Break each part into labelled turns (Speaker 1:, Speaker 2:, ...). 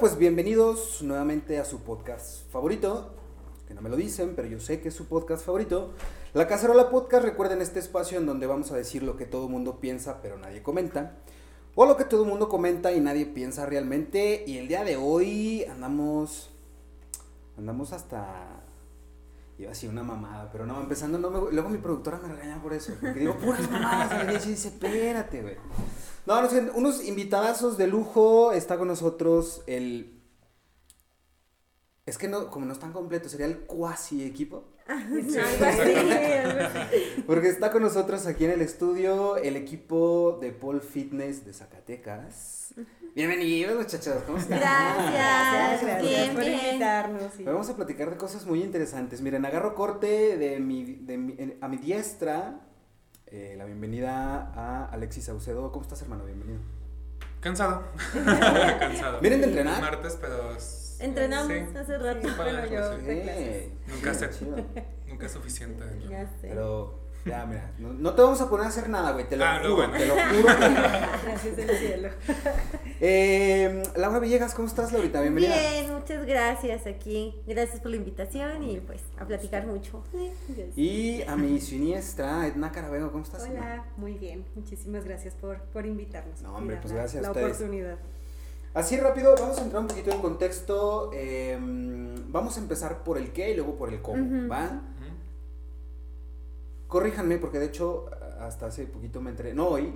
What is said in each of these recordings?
Speaker 1: pues bienvenidos nuevamente a su podcast favorito, que no me lo dicen, pero yo sé que es su podcast favorito. La Cacerola Podcast, recuerden este espacio en donde vamos a decir lo que todo el mundo piensa, pero nadie comenta. O lo que todo el mundo comenta y nadie piensa realmente. Y el día de hoy andamos. Andamos hasta. Iba a decir una mamada, pero no, empezando, no me, luego mi productora me regaña por eso. Porque digo, puras mamadas. Dice, espérate, güey. No, no sé, unos invitadazos de lujo. Está con nosotros el. Es que no, como no están completos, sería el cuasi equipo. Porque está con nosotros aquí en el estudio el equipo de Paul Fitness de Zacatecas. Bienvenidos muchachos, ¿cómo están?
Speaker 2: Gracias,
Speaker 3: Gracias
Speaker 2: bien,
Speaker 3: por invitarnos.
Speaker 1: Vamos a platicar de cosas muy interesantes. Miren, agarro corte de mi, de mi- a mi diestra. eh, la bienvenida a Alexis Saucedo. ¿Cómo estás, hermano? Bienvenido.
Speaker 4: Cansado. Cansado.
Speaker 1: ¿Vienen de entrenar?
Speaker 4: Martes, pero.
Speaker 2: Entrenamos
Speaker 4: sí.
Speaker 2: hace rato.
Speaker 4: Sí,
Speaker 3: Bueno, yo
Speaker 4: sí.
Speaker 3: de clases.
Speaker 4: Nunca se-. Nunca es suficiente.
Speaker 2: Ya sé.
Speaker 1: Pero, ya, mira, no, no te vamos a poner a hacer nada, güey. Te lo
Speaker 4: Ah, no,
Speaker 1: juro,
Speaker 4: bueno.
Speaker 1: te lo juro.
Speaker 3: Gracias del cielo.
Speaker 1: Eh, Laura Villegas, ¿cómo estás, Laurita? Bienvenida.
Speaker 2: Bien, muchas gracias aquí. Gracias por la invitación y pues a platicar mucho.
Speaker 1: Y a mi siniestra, Edna Carabeo, ¿cómo estás? Edna?
Speaker 3: Hola, muy bien. Muchísimas gracias por, por invitarnos.
Speaker 1: No, hombre, pues
Speaker 3: la-
Speaker 1: gracias
Speaker 3: La oportunidad.
Speaker 1: Así rápido, vamos a entrar un poquito en contexto. eh, vamos a empezar por el qué y luego por el cómo. ¿va? Corríjanme, porque de hecho, hasta hace poquito me enteré, no hoy,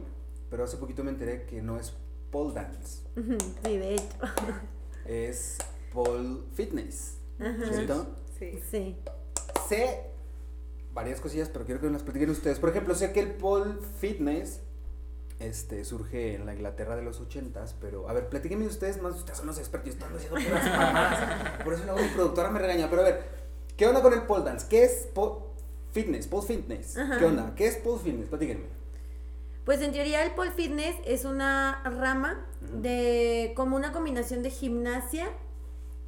Speaker 1: pero hace poquito me enteré que no es pole dance,
Speaker 2: Sí, de hecho.
Speaker 1: es pole fitness,
Speaker 2: Ajá.
Speaker 1: ¿cierto?
Speaker 3: Sí.
Speaker 2: Sí.
Speaker 1: Sé varias cosillas, pero quiero que me las platiquen ustedes. Por ejemplo, sé que el pole fitness este, surge en la Inglaterra de los ochentas, pero a ver, platíquenme ustedes más, ustedes son los expertos, están haciendo puras. Por eso luego mi productora me regaña, pero a ver, ¿qué onda con el pole dance? ¿Qué es pole fitness? Pole fitness.
Speaker 2: Ajá.
Speaker 1: ¿Qué onda? ¿Qué es pole fitness? Platíquenme.
Speaker 2: Pues en teoría el pole fitness es una rama de como una combinación de gimnasia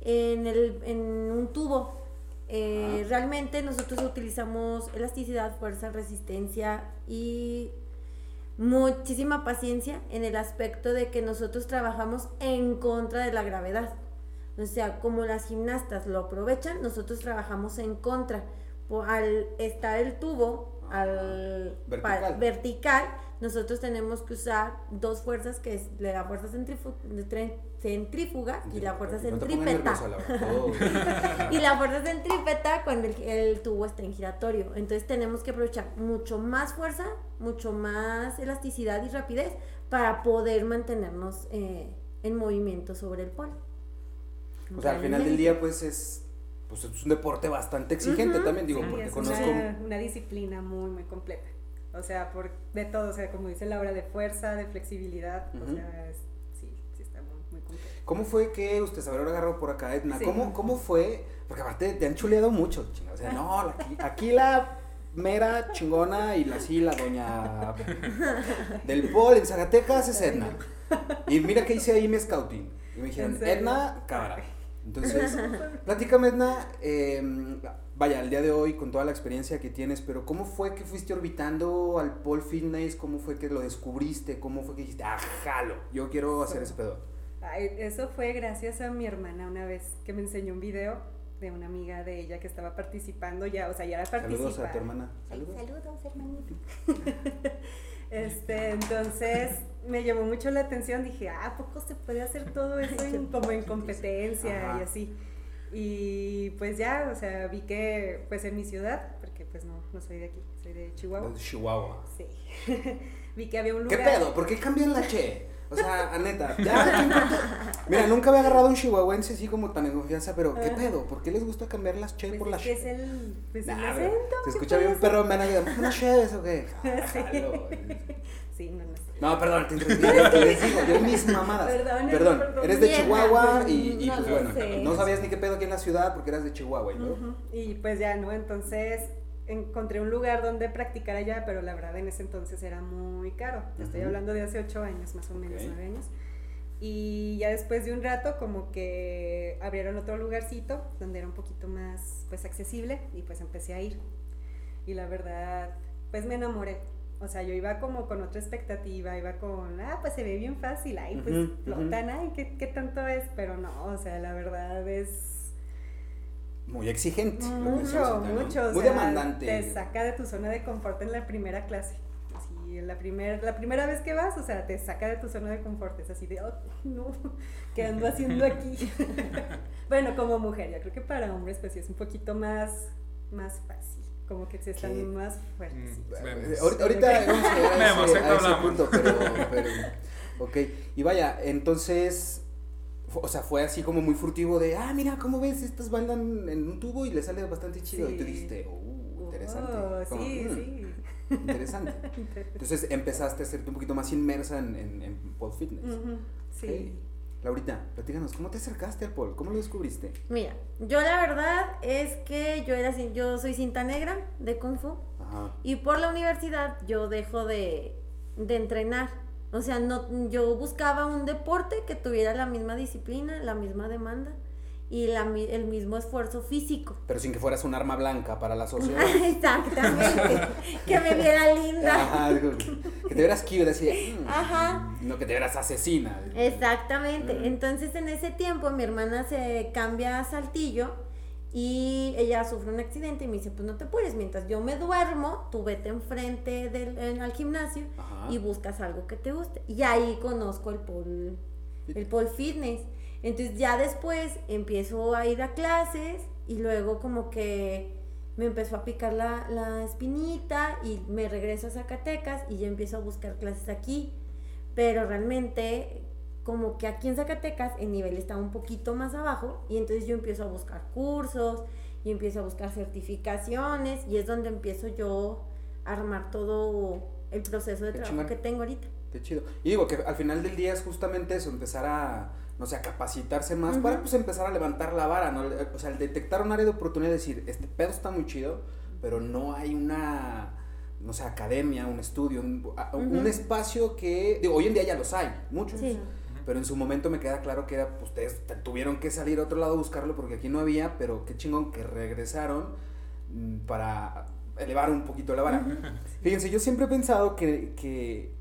Speaker 2: en, el, en un tubo. Eh,
Speaker 1: Ah.
Speaker 2: Realmente nosotros utilizamos elasticidad, fuerza, resistencia y muchísima paciencia en el aspecto de que nosotros trabajamos en contra de la gravedad. O sea, como las gimnastas lo aprovechan, nosotros trabajamos en contra. Al estar el tubo al
Speaker 1: Vertical.
Speaker 2: pa- vertical, nosotros tenemos que usar dos fuerzas, que es la fuerza centrífuga y la fuerza centrípeta.
Speaker 1: todo-
Speaker 2: Y la fuerza centrípeta cuando el, el tubo está en giratorio. Entonces tenemos que aprovechar mucho más fuerza, mucho más elasticidad y rapidez para poder mantenernos eh, en movimiento sobre el polo.
Speaker 1: O sea, al final del día, pues es, pues es un deporte bastante exigente también, digo,
Speaker 3: Sí,
Speaker 1: porque
Speaker 3: es
Speaker 1: conozco...
Speaker 3: una, una disciplina muy, muy completa. O sea, por de todo, o sea, como dice Laura, de fuerza, de flexibilidad, o sea, es- sí, sí está muy, muy completo.
Speaker 1: ¿Cómo fue que usted se habrá agarrado por acá, Edna?
Speaker 3: Sí.
Speaker 1: ¿Cómo, ¿Cómo fue? Porque aparte te han chuleado mucho, chinga. O sea, no, aquí, aquí la mera chingona y la sí, la doña del Pol en Zacatecas es Edna. Y mira que hice ahí mi scouting. Y me dijeron. Edna Cabra. Entonces, platícame, Edna, eh, vaya, el día de hoy con toda la experiencia que tienes, pero ¿cómo fue que fuiste orbitando al Paul Fitness? ¿Cómo fue que lo descubriste? ¿Cómo fue que dijiste, ah, jalo, yo quiero hacer ese pedo?
Speaker 3: Ay, eso fue gracias a mi hermana una vez que me enseñó un video de una amiga de ella que estaba participando ya, o sea, ya era
Speaker 1: Saludos
Speaker 3: participar.
Speaker 1: a tu hermana. Saludos.
Speaker 2: Saludos, hermanito.
Speaker 3: Este, entonces me llamó mucho la atención, dije, ah, ¿a poco se puede hacer todo eso en- como en competencia
Speaker 1: Ajá.
Speaker 3: y así? Y pues ya, o sea, vi que pues en mi ciudad, porque pues no, no soy de aquí, soy de Chihuahua.
Speaker 1: De Chihuahua.
Speaker 3: Sí. vi que había un
Speaker 1: ¿Qué
Speaker 3: lugar.
Speaker 1: pedo? ¿Por qué cambian la che? O sea, a neta, ya, ¿qué? Mira, nunca había agarrado un chihuahuense así como tan en confianza, pero ¿qué pedo? ¿Por qué les gusta cambiar las che
Speaker 3: Pues
Speaker 1: por las che?
Speaker 3: es el, pues el acento.
Speaker 1: Se
Speaker 3: ¿qué
Speaker 1: escucha bien
Speaker 3: puede
Speaker 1: perro, me van a decir, ¿unas cheves o qué? Ah,
Speaker 3: Sí. Sí, no, no.
Speaker 1: No, perdón, te les digo, yo mis mamadas.
Speaker 3: Perdón,
Speaker 1: Perdón,
Speaker 3: perdón.
Speaker 1: eres de Chihuahua y, y
Speaker 2: no
Speaker 1: pues bueno,
Speaker 2: sé.
Speaker 1: no sabías ni qué pedo aquí en la ciudad porque eras de Chihuahua, ¿no?
Speaker 3: Y pues ya, ¿no? Entonces encontré un lugar donde practicar allá, pero la verdad en ese entonces era muy caro. Te Estoy hablando de hace ocho años, más o menos, nueve años. Y ya después de un rato como que abrieron otro lugarcito donde era un poquito más pues accesible y pues empecé a ir. Y la verdad, pues me enamoré. O sea, yo iba como con otra expectativa, iba con, ah, pues se ve bien fácil, ay, pues flotan, ay, ¿qué, ¿qué tanto es? Pero no, o sea, la verdad es
Speaker 1: Muy exigente.
Speaker 3: mucho,
Speaker 1: ¿no?
Speaker 3: mucho. O
Speaker 1: Muy
Speaker 3: sea,
Speaker 1: demandante.
Speaker 3: Te saca de tu zona de confort en la primera clase. Así, la, primer, la primera vez que vas, o sea, te saca de tu zona de confort. Es así de, oh, no, ¿qué ando haciendo aquí? bueno, como mujer, yo creo que para hombres, pues sí es un poquito más, más fácil. Como que se están
Speaker 1: ¿Qué?
Speaker 3: más fuertes.
Speaker 4: Mm, vemos.
Speaker 1: Ahorita, ahorita vamos a llegar a
Speaker 4: Vemos,
Speaker 1: ese, a punto, pero, pero, ok. Y vaya, entonces, o sea, fue así como muy furtivo de, ah, mira, ¿cómo ves? Estas bailan en un tubo y le sale bastante chido. Y tú dijiste, uh, interesante.
Speaker 3: Oh,
Speaker 1: Como,
Speaker 3: sí,
Speaker 1: "Mm,
Speaker 3: sí.
Speaker 1: Interesante. Entonces empezaste a hacerte un poquito más inmersa en, en, en pole fitness.
Speaker 3: Ujú, sí.
Speaker 1: Laurita, platícanos, ¿cómo te acercaste al pole? ¿Cómo lo descubriste?
Speaker 2: Mira, yo la verdad es que yo era yo soy cinta negra de Kung Fu
Speaker 1: Ajá.
Speaker 2: y por la universidad yo dejo de, de entrenar. O sea, no, yo buscaba un deporte que tuviera la misma disciplina, la misma demanda y la, el mismo esfuerzo físico.
Speaker 1: Pero sin que fueras un arma blanca para la sociedad.
Speaker 2: Exactamente. que me viera linda.
Speaker 1: Ajá, te vieras cute, así. mm,
Speaker 2: Ajá.
Speaker 1: No que te vieras asesina.
Speaker 2: Exactamente.
Speaker 1: Mm.
Speaker 2: Entonces en ese tiempo mi hermana se cambia a Saltillo y ella sufre un accidente y me dice, pues no te apures, mientras yo me duermo, tú vete enfrente del, en- al gimnasio
Speaker 1: Ajá.
Speaker 2: y buscas algo que te guste. Y ahí conozco el pole, el pole fitness. Entonces ya después empiezo a ir a clases y luego como que me empezó a picar la, la espinita y me regreso a Zacatecas y ya empiezo a buscar clases aquí. Pero realmente como que aquí en Zacatecas el nivel está un poquito más abajo y entonces yo empiezo a buscar cursos y empiezo a buscar certificaciones y es donde empiezo yo a armar todo el proceso de
Speaker 1: Qué
Speaker 2: trabajo
Speaker 1: chingón.
Speaker 2: que tengo ahorita.
Speaker 1: Qué chido. Y digo que al final del día es justamente eso, empezar a, no sé, a capacitarse más para pues empezar a levantar la vara, ¿no? O sea, el detectar un área de oportunidad decir, este pedo está muy chido, pero no hay una, no sé, academia, un estudio, un, espacio que, digo, hoy en día ya los hay, muchos.
Speaker 2: Sí.
Speaker 1: Pero en su momento me queda claro que era, pues ustedes tuvieron que salir a otro lado a buscarlo porque aquí no había, pero qué chingón que regresaron mm, para elevar un poquito la vara. Fíjense, yo siempre he pensado que, que,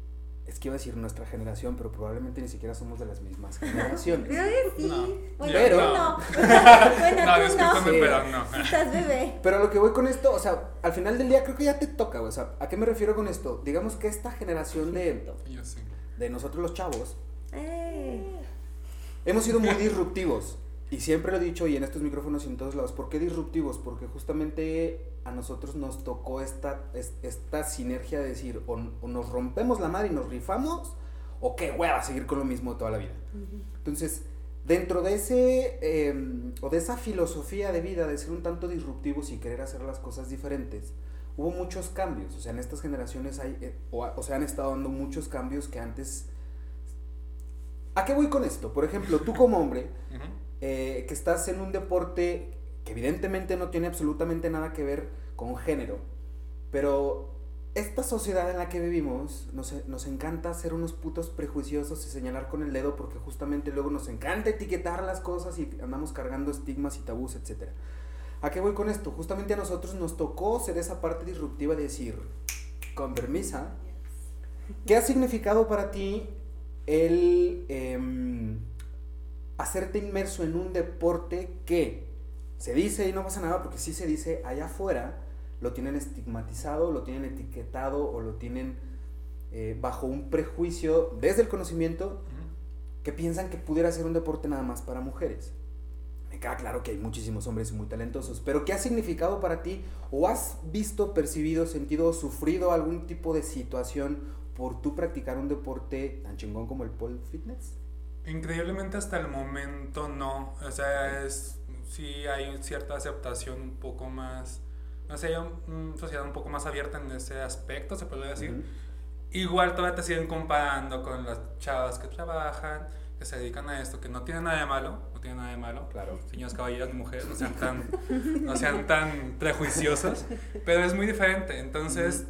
Speaker 1: es que iba a decir nuestra generación, pero probablemente ni siquiera somos de las mismas generaciones.
Speaker 2: Creo que sí.
Speaker 4: No.
Speaker 2: Bueno,
Speaker 1: Pero-
Speaker 2: tú no.
Speaker 4: No,
Speaker 2: bueno, tú
Speaker 4: discúlpame,
Speaker 1: Sí.
Speaker 4: pero no.
Speaker 2: no. Estás bebé.
Speaker 1: Pero lo que voy con esto, o sea, al final del día creo que ya te toca, güey, o sea, ¿a qué me refiero con esto? Digamos que esta generación de,
Speaker 4: Yo sí.
Speaker 1: de nosotros los chavos,
Speaker 2: Eh.
Speaker 1: Hemos sido muy disruptivos. Y siempre lo he dicho y en estos micrófonos y en todos lados. ¿Por qué disruptivos? Porque justamente a nosotros nos tocó esta, es- esta sinergia de decir, o, o nos rompemos la madre y nos rifamos, o qué hueva seguir con lo mismo toda la vida. Entonces, dentro de ese, eh, o de esa filosofía de vida de ser un tanto disruptivos y querer hacer las cosas diferentes, hubo muchos cambios. O sea, en estas generaciones hay, eh, o, o sea, han estado dando muchos cambios que antes... ¿A qué voy con esto? Por ejemplo, tú como hombre,
Speaker 4: Ujú.
Speaker 1: Eh, que estás en un deporte que evidentemente no tiene absolutamente nada que ver con género, pero esta sociedad en la que vivimos nos, nos encanta ser unos putos prejuiciosos y señalar con el dedo porque justamente luego nos encanta etiquetar las cosas y andamos cargando estigmas y tabús, etc. ¿A qué voy con esto? Justamente a nosotros nos tocó ser esa parte disruptiva de decir, con permisa, ¿qué ha significado para ti el em, hacerte inmerso en un deporte que se dice y no pasa nada porque sí se dice allá afuera lo tienen estigmatizado, lo tienen etiquetado o lo tienen eh, bajo un prejuicio desde el conocimiento que piensan que pudiera ser un deporte nada más para mujeres. Me queda claro que hay muchísimos hombres muy talentosos, pero ¿qué ha significado para ti? ¿O has visto, percibido, sentido o sufrido algún tipo de situación por tú practicar un deporte tan chingón como el pole fitness?
Speaker 4: Increíblemente hasta el momento no. O sea, es, sí hay cierta aceptación un poco más... No sé, hay una sociedad un poco más abierta en ese aspecto, se podría decir. Igual todavía te siguen comparando con las chavas que trabajan, que se dedican a esto, que no tiene nada de malo, no tiene nada de malo.
Speaker 1: Claro.
Speaker 4: Señores caballeros mujeres, no sean tan, no sean tan prejuiciosos, pero es muy diferente. Entonces,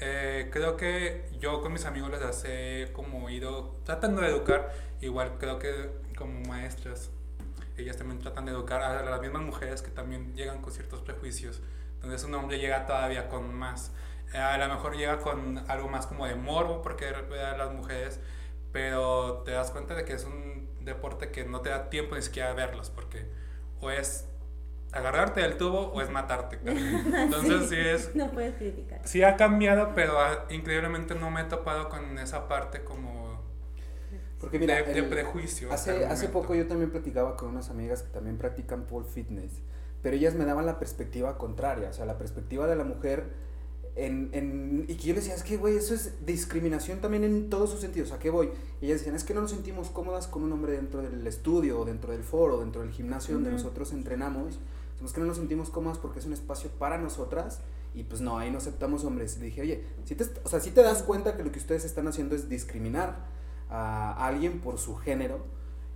Speaker 4: eh, creo que yo con mis amigos les hace como ido tratando de educar, igual creo que como maestras, ellas también tratan de educar a las mismas mujeres que también llegan con ciertos prejuicios. Entonces un hombre llega todavía con más. eh, a lo mejor llega con algo más como de morbo porque a las mujeres, pero te das cuenta de que es un deporte que no te da tiempo ni siquiera verlos porque o es agarrarte del tubo o es matarte. Entonces sí, es...
Speaker 2: No puedes criticar.
Speaker 4: Sí ha cambiado, pero ah, increíblemente no me he topado con esa parte como
Speaker 1: Porque mira,
Speaker 4: de, de
Speaker 1: el-
Speaker 4: prejuicio. hasta
Speaker 1: Hace, hace poco yo también platicaba con unas amigas que también practican pole fitness, pero ellas me daban la perspectiva contraria, o sea, la perspectiva de la mujer en, en, y que yo les decía, es que, güey, eso es discriminación también en todos sus sentidos, ¿a qué voy? Y ellas decían, es que no nos sentimos cómodas con un hombre dentro del estudio, o dentro del foro, dentro del gimnasio donde
Speaker 2: Ujú.
Speaker 1: nosotros entrenamos, es que no nos sentimos cómodas porque es un espacio para nosotras, y pues no, ahí no aceptamos hombres. Y le dije, oye, si te, o sea, si te das cuenta que lo que ustedes están haciendo es discriminar a alguien por su género.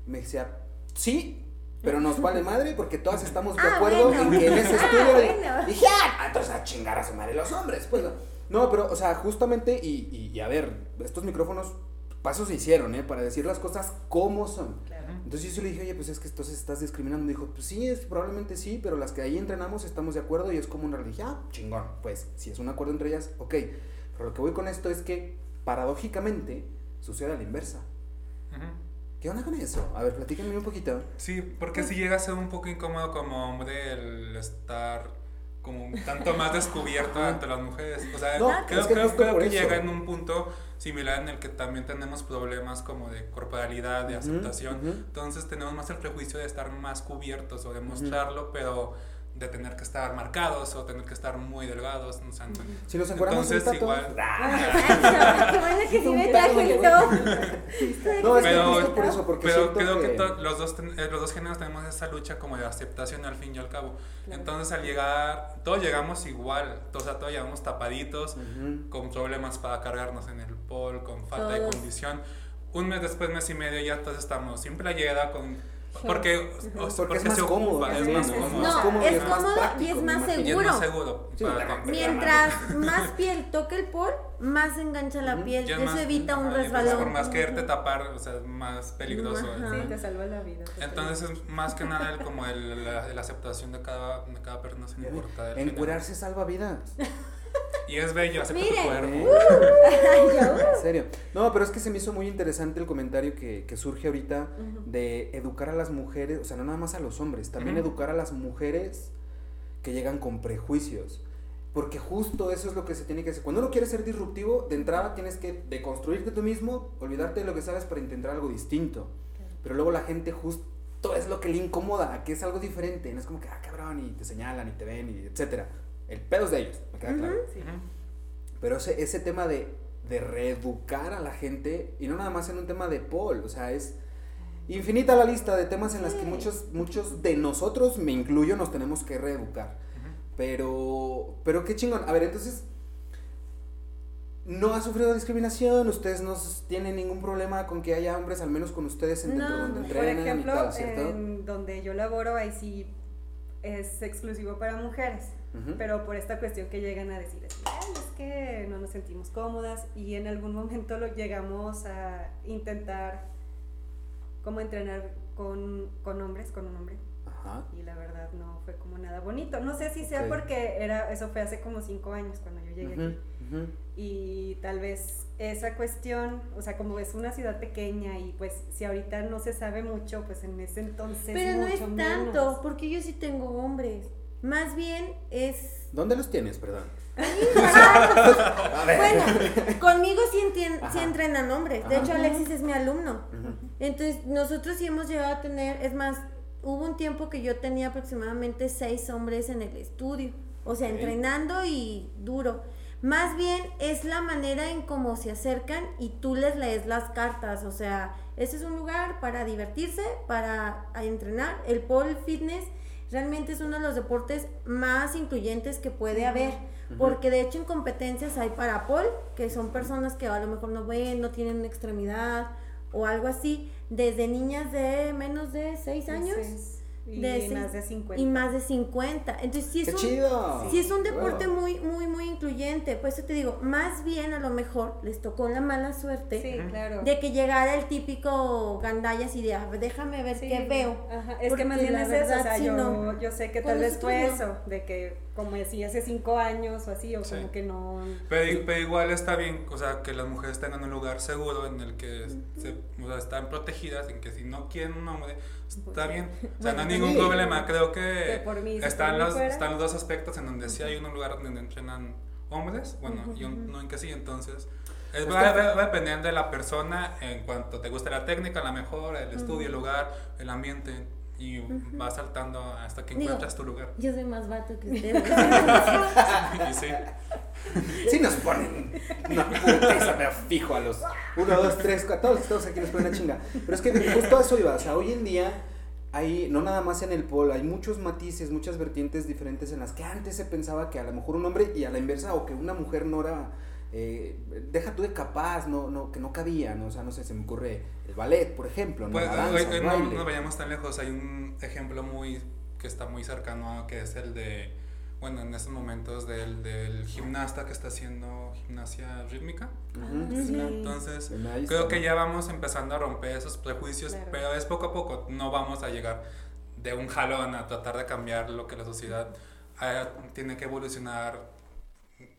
Speaker 1: Me decía, sí, pero nos vale madre porque todas estamos de
Speaker 2: Ah,
Speaker 1: acuerdo
Speaker 2: bueno.
Speaker 1: en que en ese
Speaker 2: Ah,
Speaker 1: estudio.
Speaker 2: bueno.
Speaker 1: Dije, ah, entonces a chingar a su madre los hombres. Pues no. No, pero, o sea, justamente, y, y, y a ver, estos micrófonos, pasos se hicieron, ¿eh? Para decir las cosas como son.
Speaker 3: Claro.
Speaker 1: Entonces yo sí le dije, oye, pues es que entonces estás discriminando. Me dijo, pues sí, es, probablemente sí, pero las que ahí entrenamos estamos de acuerdo y es como una religión. Ah, chingón, pues si es un acuerdo entre ellas, ok. Pero lo que voy con esto es que, paradójicamente, sucede a la inversa. ¿Qué onda con eso? A ver, platícame un poquito.
Speaker 4: Sí, porque si llega a ser un poco incómodo como hombre el estar como un tanto más descubierto ante las mujeres. O sea,
Speaker 1: No,
Speaker 4: creo,
Speaker 1: es que
Speaker 4: creo- creo que llega en un punto similar en el que también tenemos problemas como de corporalidad, de aceptación.
Speaker 1: ujú.
Speaker 4: Entonces tenemos más el prejuicio de estar más cubiertos o de mostrarlo, pero de tener que estar marcados o tener que estar muy delgados. O sea,
Speaker 1: Si nos encuadramos
Speaker 4: entonces igual...
Speaker 1: todos-
Speaker 2: que.
Speaker 1: No, es que
Speaker 4: Pero-
Speaker 1: justo por eso, porque
Speaker 4: Pero creo que,
Speaker 1: que...
Speaker 4: los, dos ten- eh, los dos géneros tenemos esa lucha como de aceptación al fin y al cabo.
Speaker 3: Claro.
Speaker 4: Entonces al llegar, todos llegamos igual, o sea, todos llegamos tapaditos,
Speaker 1: Ujú.
Speaker 4: con problemas para cargarnos en el pol, con falta de
Speaker 2: Todos.
Speaker 4: condición. Un mes después, mes y medio, ya todos estamos sin playera, con... Porque, o-
Speaker 1: Porque
Speaker 4: porque
Speaker 1: es más
Speaker 4: se
Speaker 1: cómodo,
Speaker 4: ocupa, es más cómodo.
Speaker 2: No,
Speaker 1: cómodo
Speaker 2: es cómodo y es más
Speaker 1: imagino.
Speaker 4: Y es
Speaker 2: seguro.
Speaker 4: más seguro.
Speaker 1: Sí,
Speaker 2: Mientras más piel toque el pol, más engancha la piel. Eso
Speaker 4: más-
Speaker 2: evita un resbalón.
Speaker 4: Por más quererte tapar, o sea, es más peligroso.
Speaker 2: Ajá.
Speaker 3: Sí, te salva la vida.
Speaker 4: Entonces es más que nada el, como el, la, la aceptación de cada, de cada persona sin importar el género.
Speaker 1: Encuerarse salva vidas.
Speaker 4: Y es bello, acepta tu cuerpo.
Speaker 1: En serio. No, pero es que se me hizo muy interesante el comentario que, que surge ahorita de educar a las mujeres, o sea, no nada más a los hombres, también educar a las mujeres que llegan con prejuicios. Porque justo eso es lo que se tiene que hacer. Cuando uno quiere ser disruptivo, de entrada tienes que deconstruirte tú mismo, olvidarte de lo que sabes para intentar algo distinto. Pero luego la gente justo es lo que le incomoda, que es algo diferente. No es como que, ah, cabrón, y te señalan y te ven, y etcétera. El pedo es de ellos, me queda claro.
Speaker 3: Sí.
Speaker 1: Pero ese, ese tema de, de reeducar a la gente, y no nada más en un tema de Paul, o sea, es infinita la lista de temas en las que muchos, muchos de nosotros, me incluyo, nos tenemos que reeducar. Pero, pero qué chingón. A ver, entonces, no ha sufrido discriminación, ustedes no tienen ningún problema con que haya hombres, al menos con ustedes en dentro
Speaker 2: No.
Speaker 1: donde
Speaker 3: Por
Speaker 1: entrenan
Speaker 3: ejemplo,
Speaker 1: y tal, ¿cierto?
Speaker 3: en donde yo laboro, ahí sí es exclusivo para mujeres. Pero por esta cuestión que llegan a decir, así, "Ay, es que no nos sentimos cómodas y en algún momento lo llegamos a intentar como entrenar con, con hombres, con un hombre.
Speaker 1: Ajá.
Speaker 3: Y la verdad no fue como nada bonito. No sé si sea porque era, eso fue hace como cinco años cuando yo llegué aquí. Y tal vez esa cuestión, o sea, como es una ciudad pequeña y pues si ahorita no se sabe mucho, pues en ese entonces
Speaker 2: Pero no es
Speaker 3: mucho
Speaker 2: tanto,
Speaker 3: menos.
Speaker 2: porque yo sí tengo hombres. Más bien es.
Speaker 1: ¿Dónde los tienes, perdón?
Speaker 2: Bueno, conmigo sí, entien- sí
Speaker 1: Ajá.
Speaker 2: entrenan hombres. De
Speaker 1: Ajá.
Speaker 2: hecho, Alexis es mi alumno. Entonces, nosotros sí hemos llegado a tener, es más, hubo un tiempo que yo tenía aproximadamente seis hombres en el estudio, o sea, entrenando y duro. Más bien es la manera en cómo se acercan y tú les lees las cartas, o sea, ese es un lugar para divertirse, para entrenar. El pole fitness realmente es uno de los deportes más incluyentes que puede haber, porque de hecho en competencias hay para pole, que son personas que a lo mejor no ven, no tienen una extremidad o algo así, desde niñas de menos de 6 años
Speaker 3: Entonces, Y
Speaker 2: de seis-
Speaker 3: más de 50.
Speaker 2: y más de 50. Entonces sí es
Speaker 1: ¡Qué
Speaker 2: un
Speaker 1: chido!
Speaker 2: Sí, es un deporte
Speaker 1: Wow.
Speaker 2: muy, muy, muy incluyente. Por eso te digo, más bien a lo mejor les tocó la mala suerte
Speaker 3: Sí, claro.
Speaker 2: de que llegara el típico gandallas y de, "A ver, déjame ver
Speaker 3: Sí.
Speaker 2: qué veo.
Speaker 3: Ajá, Es
Speaker 2: Porque
Speaker 3: que más bien es eso, o sea, yo,
Speaker 2: no.
Speaker 3: yo sé que tal vez fue
Speaker 2: no.
Speaker 3: eso, de que como decía hace cinco años o así, o
Speaker 4: Sí.
Speaker 3: como que no...
Speaker 4: Pero, pero igual está bien, o sea, que las mujeres tengan un lugar seguro en el que se, o sea, están protegidas, en que si no quieren un hombre, está bien. O sea, no hay ningún
Speaker 1: sí.
Speaker 4: problema. Creo que,
Speaker 3: por mí,
Speaker 4: están, los,
Speaker 3: fuera.
Speaker 4: están los dos aspectos en donde sí hay un lugar donde entrenan hombres, bueno, y un- no en que sí, entonces... es- va, va- va dependiendo de la persona en cuanto te gusta la técnica, a lo mejor, el estudio, el lugar, el ambiente, y vas saltando hasta que
Speaker 2: Digo,
Speaker 4: encuentras tu lugar.
Speaker 2: Yo soy más vato que ustedes.
Speaker 4: y sí.
Speaker 1: Sí nos ponen una putiza, pero fijo a los 1, 2, 3, 4, todos, todos aquí nos ponen una chinga. Pero es que justo a eso iba, o sea, hoy en día hay, no nada más en el polo, hay muchos matices, muchas vertientes diferentes en las que antes se pensaba que a lo mejor un hombre y a la inversa, o que una mujer no era, eh, deja tú de capaz, no, no, que no cabía, ¿no? O sea, no sé, se me ocurre el ballet, por ejemplo, ¿no?
Speaker 4: Pues,
Speaker 1: la danza,
Speaker 4: hoy-
Speaker 1: el
Speaker 4: hoy no,
Speaker 1: baile.
Speaker 4: no vayamos tan lejos. Hay un ejemplo muy que está muy cercano a que es el de, bueno, en estos momentos del, del gimnasta que está haciendo gimnasia rítmica.
Speaker 1: Ujú.
Speaker 2: Ujú.
Speaker 4: Entonces,
Speaker 1: El medallista,
Speaker 4: creo
Speaker 1: ¿no?
Speaker 4: que ya vamos empezando a romper esos prejuicios,
Speaker 3: Claro.
Speaker 4: pero es poco a poco. No vamos a llegar de un jalón a tratar de cambiar lo que la sociedad eh, tiene que evolucionar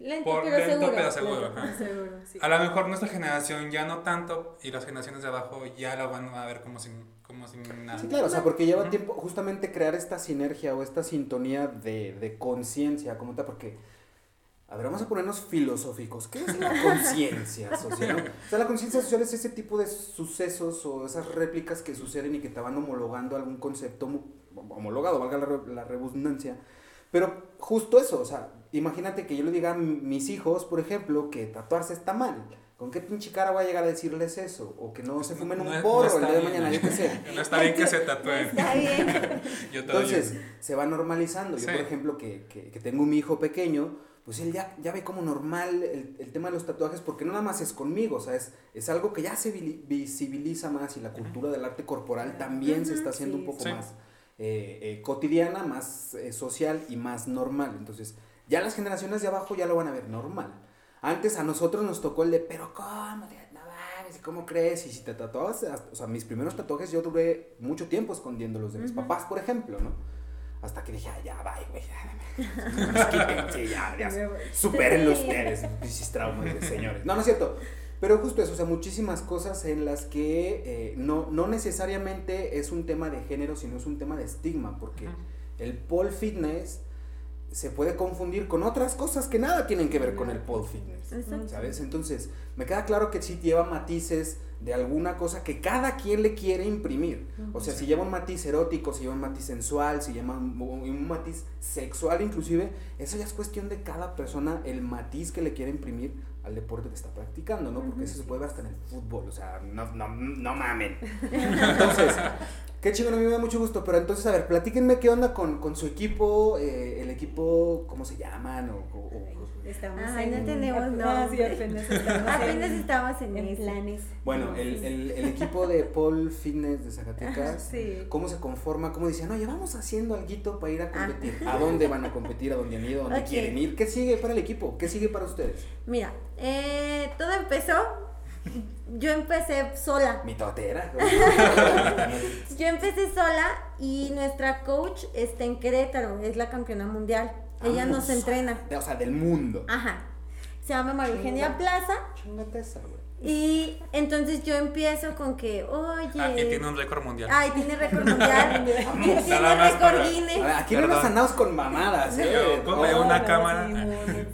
Speaker 2: Lento,
Speaker 4: por
Speaker 2: pero
Speaker 4: lento,
Speaker 2: seguro.
Speaker 4: pero seguro.
Speaker 2: Lento,
Speaker 4: ajá.
Speaker 3: Seguro, sí.
Speaker 4: A lo mejor nuestra generación ya no tanto y las generaciones de abajo ya lo van a ver como sin, como sin nada.
Speaker 1: Sí, claro, o sea, porque lleva tiempo justamente crear esta sinergia o esta sintonía de, de conciencia, como tal, porque, a ver, vamos a ponernos filosóficos. ¿Qué es la conciencia social? O sea, la conciencia social es ese tipo de sucesos o esas réplicas que suceden y que te van homologando algún concepto homologado, valga la, la redundancia. Pero justo eso, o sea, imagínate que yo le diga a mis hijos, por ejemplo, que tatuarse está mal. ¿Con qué pinche cara voy a llegar a decirles eso? O que no se fumen
Speaker 4: No-
Speaker 1: un
Speaker 4: no
Speaker 1: porro el
Speaker 4: está
Speaker 1: día de mañana,
Speaker 4: ¿no?
Speaker 1: yo qué sé.
Speaker 4: No está bien que se tatúen.
Speaker 2: Está bien.
Speaker 4: Yo todavía-
Speaker 1: Entonces, se va normalizando. Yo,
Speaker 4: Sí.
Speaker 1: por ejemplo, que, que, que tengo mi hijo pequeño, pues él ya, ya ve como normal el, el tema de los tatuajes, porque no nada más es conmigo, o sea, es, es algo que ya se visibiliza más y la cultura del arte corporal también se está haciendo un poco
Speaker 4: sí.
Speaker 1: más eh, eh, cotidiana, más eh, social y más normal. Entonces, ya las generaciones de abajo ya lo van a ver normal. Antes a nosotros nos tocó el de, pero ¿cómo? No mames, ¿cómo crees? Y si te tatuabas, o sea, mis primeros tatuajes yo duré mucho tiempo escondiéndolos de mis
Speaker 2: Ujú.
Speaker 1: papás, por ejemplo, ¿no? Hasta que dije, ah, ya, bye, güey, ya, ya, quítense, ya, ya,
Speaker 3: voy.
Speaker 1: supérenlo
Speaker 2: Sí.
Speaker 1: ustedes, pinches traumas de señores. No, no es cierto. Pero justo eso, o sea, muchísimas cosas en las que eh, no, no necesariamente es un tema de género, sino es un tema de estigma, porque
Speaker 4: Ujú.
Speaker 1: el pole fitness se puede confundir con otras cosas que nada tienen que ver con el pole fitness.
Speaker 2: Exacto.
Speaker 1: ¿Sabes? Entonces, me queda claro que sí lleva matices de alguna cosa que cada quien le quiere imprimir. O sea, si lleva un matiz erótico, si lleva un matiz sensual, si lleva un, un matiz sexual inclusive, eso ya es cuestión de cada persona, el matiz que le quiere imprimir al deporte que está practicando, ¿no? Porque eso se puede ver hasta en el fútbol, o sea, no, no, no mamen. Entonces, qué chingón, a mí me da mucho gusto, pero entonces, a ver, platíquenme qué onda con, con su equipo, eh, el equipo, ¿cómo se llaman? O, o- o-
Speaker 3: Estamos
Speaker 2: Ay, no
Speaker 3: en-
Speaker 2: tenemos
Speaker 3: Ah, sí,
Speaker 2: nombre.
Speaker 3: apenas estamos
Speaker 2: Apenas
Speaker 3: en,
Speaker 2: estabas en,
Speaker 3: en planes.
Speaker 1: Bueno, el, el, el equipo de Paul Fitness de Zacatecas,
Speaker 3: Sí.
Speaker 1: ¿cómo se conforma? ¿Cómo dicen, oye, vamos haciendo algo para ir a
Speaker 2: Ah.
Speaker 1: competir? ¿A dónde van a competir? ¿A dónde han ido? ¿A dónde quieren ir? ¿Qué sigue para el equipo? ¿Qué sigue para ustedes?
Speaker 2: Mira, eh, todo empezó. Yo empecé sola.
Speaker 1: Mi totera.
Speaker 2: Yo empecé sola y nuestra coach está en Querétaro, es la campeona mundial. Ella nos entrena.
Speaker 1: O sea, del mundo.
Speaker 2: Ajá. Se llama María Eugenia Plaza.
Speaker 1: Chingate esa, güey.
Speaker 2: Y entonces yo empiezo con que, oye.
Speaker 4: Ah, y tiene un récord mundial.
Speaker 2: Ay, tiene récord mundial. tiene récord
Speaker 4: para-
Speaker 2: Guinness.
Speaker 1: ver, aquí no nos
Speaker 4: Perdón.
Speaker 1: andamos con mamadas, ¿eh? No.
Speaker 4: una
Speaker 3: no,
Speaker 4: cámara.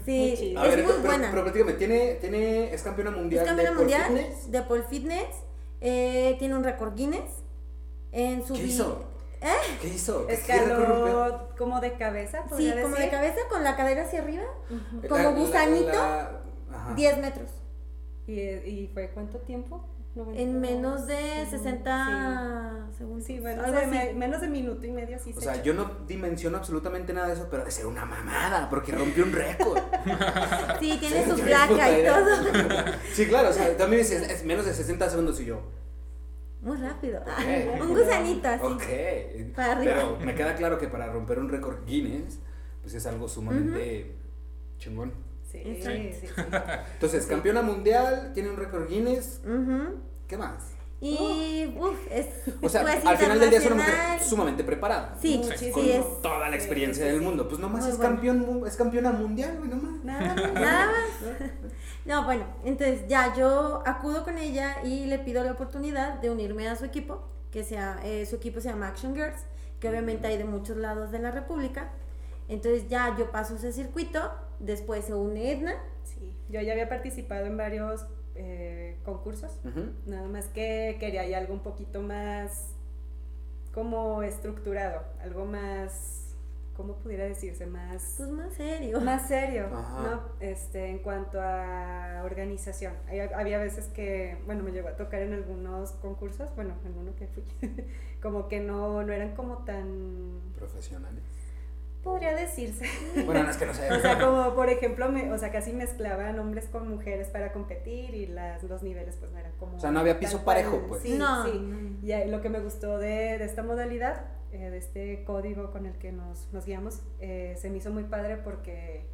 Speaker 3: sí,
Speaker 2: Sí.
Speaker 1: A
Speaker 2: Es
Speaker 1: ver,
Speaker 2: muy
Speaker 1: pero,
Speaker 2: buena.
Speaker 1: pero platícame, ¿tiene, tiene, ¿es campeona mundial
Speaker 2: Es campeona
Speaker 1: de pole
Speaker 2: mundial
Speaker 1: fitness?
Speaker 2: de pole fitness. eh, tiene un récord Guinness. En su
Speaker 1: ¿Qué hizo?
Speaker 2: ¿Eh?
Speaker 1: ¿Qué hizo? ¿Qué-?
Speaker 3: Escaló como de cabeza,
Speaker 2: Sí,
Speaker 3: podría
Speaker 2: como de
Speaker 3: decir.
Speaker 2: cabeza con la cadera hacia arriba.
Speaker 3: Ujú.
Speaker 2: como
Speaker 1: La-
Speaker 2: gusanito,
Speaker 1: la- ajá.
Speaker 2: 10 metros.
Speaker 3: ¿Y, ¿Y fue cuánto tiempo?
Speaker 2: En menos de
Speaker 3: Sí.
Speaker 2: 60 segundos.
Speaker 3: Sí, bueno,
Speaker 2: algo
Speaker 3: o sea,
Speaker 2: así.
Speaker 3: me- menos de minuto y medio sí
Speaker 1: O
Speaker 3: se
Speaker 1: sea, yo no dimensiono absolutamente nada de eso, pero de ser una mamada, porque rompió un récord.
Speaker 2: Sí, tiene
Speaker 1: Sí,
Speaker 2: su placa y todo.
Speaker 1: Sí, claro, o sea, también es menos de 60 segundos y yo.
Speaker 2: Muy rápido. Un gusanito así.
Speaker 1: Ok.
Speaker 2: Para arriba.
Speaker 1: Pero me queda claro que para romper un récord Guinness, pues es algo sumamente chingón.
Speaker 3: Sí, sí, sí.
Speaker 1: Entonces, campeona mundial, tiene un récord Guinness. ¿Qué más?
Speaker 2: Y, uf, es.
Speaker 1: O sea,
Speaker 2: pues,
Speaker 1: al final del día es una mujer sumamente preparada.
Speaker 2: Sí,
Speaker 3: Muchísimo.
Speaker 1: Con
Speaker 2: sí, es.
Speaker 1: toda la experiencia
Speaker 3: Sí, sí,
Speaker 1: del
Speaker 3: sí.
Speaker 1: mundo. Pues nomás
Speaker 2: Muy
Speaker 1: es
Speaker 2: bueno.
Speaker 1: campeón, es campeona mundial, güey, nomás.
Speaker 3: Nada más.
Speaker 2: Nada más. No, bueno, entonces ya yo acudo con ella y le pido la oportunidad de unirme a su equipo, que sea, eh, su equipo se llama Action Girls, que obviamente hay de muchos lados de la República. Entonces ya yo paso ese circuito, después se une Edna.
Speaker 3: Sí, yo ya había participado en varios eh, concursos, nada más que quería ya algo un poquito más como estructurado, algo más, ¿cómo pudiera decirse? Más,
Speaker 2: Pues más serio.
Speaker 3: más serio,
Speaker 1: Ajá.
Speaker 3: ¿no? Este, en cuanto a organización. Hay- Había veces que, bueno, me llegó a tocar en algunos concursos, bueno, en uno que fui, como que no, no eran como tan,
Speaker 1: Profesionales.
Speaker 3: Podría decirse.
Speaker 1: Bueno, no es que no sé.
Speaker 3: O sea, como por ejemplo, me, o sea, casi mezclaban hombres con mujeres para competir y las, los niveles pues no eran como...
Speaker 1: O sea, no había piso parejo, pues.
Speaker 3: Sí,
Speaker 2: No,
Speaker 3: sí. Y ahí lo que me gustó de, de esta modalidad, eh, de este código con el que nos, nos guiamos, eh, se me hizo muy padre porque,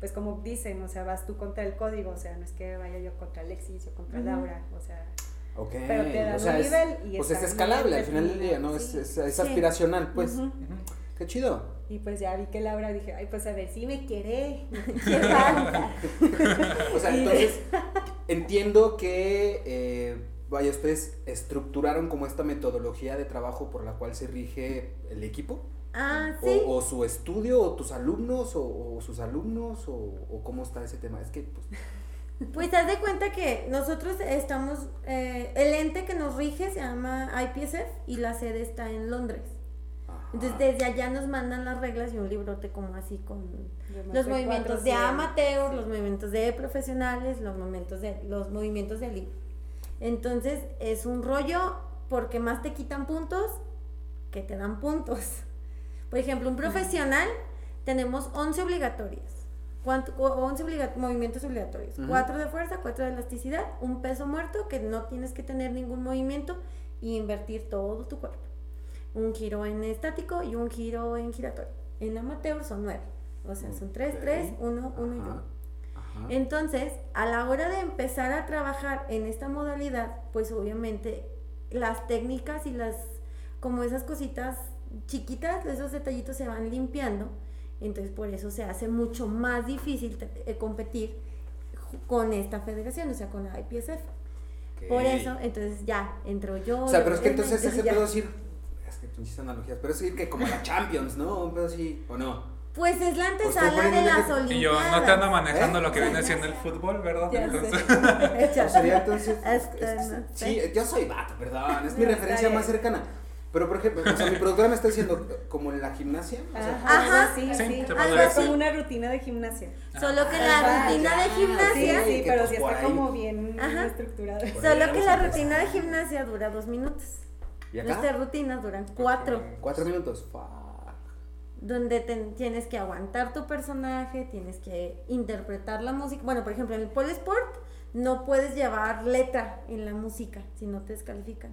Speaker 3: pues como dicen, o sea, vas tú contra el código, o sea, no es que vaya yo contra Alexis o contra. Laura, o sea,
Speaker 1: Ok.
Speaker 3: pero te dan
Speaker 1: o sea,
Speaker 3: un
Speaker 1: es,
Speaker 3: nivel y
Speaker 1: pues es escalable al final del día, ¿no? Es, es, es aspiracional, pues. Qué chido.
Speaker 3: Y pues ya vi que Laura dije, ay, pues a ver si me quiere, qué.
Speaker 1: O sea, entonces entiendo que, eh, vaya, ustedes estructuraron como esta metodología de trabajo por la cual se rige el equipo.
Speaker 2: Ah,
Speaker 1: O,
Speaker 2: sí.
Speaker 1: o su estudio, o tus alumnos, o, o sus alumnos, o, o cómo está ese tema. Es que, pues,
Speaker 2: Pues haz de cuenta que nosotros estamos, eh, el ente que nos rige se llama IPSF y la sede está en Londres.
Speaker 1: Ajá.
Speaker 2: Entonces desde allá nos mandan las reglas y un librote como así con los movimientos de
Speaker 3: 400,
Speaker 2: amateur,
Speaker 3: sí.
Speaker 2: los movimientos de profesionales, los movimientos de los movimientos de elite. Entonces es un rollo porque más te quitan puntos que te dan puntos. Por ejemplo, un profesional tenemos 11 obligatorias. ¿Cuánto? O- 11 obliga- movimientos obligatorios.
Speaker 1: Ujú.
Speaker 2: 4 de fuerza, 4 de elasticidad, un peso muerto que no tienes que tener ningún movimiento y invertir todo tu cuerpo. Un giro en estático y un giro en giratorio. En amateur son 9. O sea, son 3,
Speaker 1: Ok.
Speaker 2: 3, 1, 1 y
Speaker 1: Ajá,
Speaker 2: 1.
Speaker 1: ajá.
Speaker 2: Entonces, a la hora de empezar a trabajar en esta modalidad, pues obviamente las técnicas y las, como esas cositas chiquitas, esos detallitos se van limpiando. Entonces, por eso se hace mucho más difícil eh, competir con esta federación, o sea, con la IPSF. Por eso, entonces ya entro yo.
Speaker 1: O sea, pero es que entonces ese pedo. Pinches analogías, pero es decir que como la Champions, ¿no? Un pedo así, ¿o no?
Speaker 2: Pues es la
Speaker 1: Pues
Speaker 2: antesala de las
Speaker 1: que-
Speaker 2: Olimpiadas.
Speaker 4: Y yo no te ando manejando
Speaker 1: ¿Eh?
Speaker 4: lo que viene siendo el fútbol, ¿verdad?
Speaker 3: Ya
Speaker 4: Entonces,
Speaker 3: sé.
Speaker 1: Sería entonces. Sí, yo soy vato, perdón. Es mi
Speaker 3: No,
Speaker 1: referencia más cercana. Pero por ejemplo, o sea, mi productora me está diciendo como en la gimnasia. O sea,
Speaker 3: Ajá, sí,
Speaker 4: Sí,
Speaker 3: sí.
Speaker 2: Algo
Speaker 3: como una rutina de gimnasia.
Speaker 2: Solo que
Speaker 1: Ah,
Speaker 2: la rutina
Speaker 1: ya,
Speaker 2: de gimnasia
Speaker 3: Sí, sí, pero
Speaker 1: pues
Speaker 3: sí está
Speaker 1: ahí-
Speaker 3: como bien estructurada.
Speaker 2: Solo que la rutina de gimnasia dura dos minutos. Nuestras rutinas duran cuatro.
Speaker 1: Cuatro minutos. Fuck.
Speaker 2: Donde ten- tienes que aguantar tu personaje, tienes que interpretar la música. Bueno, por ejemplo, en el pole sport no puedes llevar letra en la música, si no te descalifican.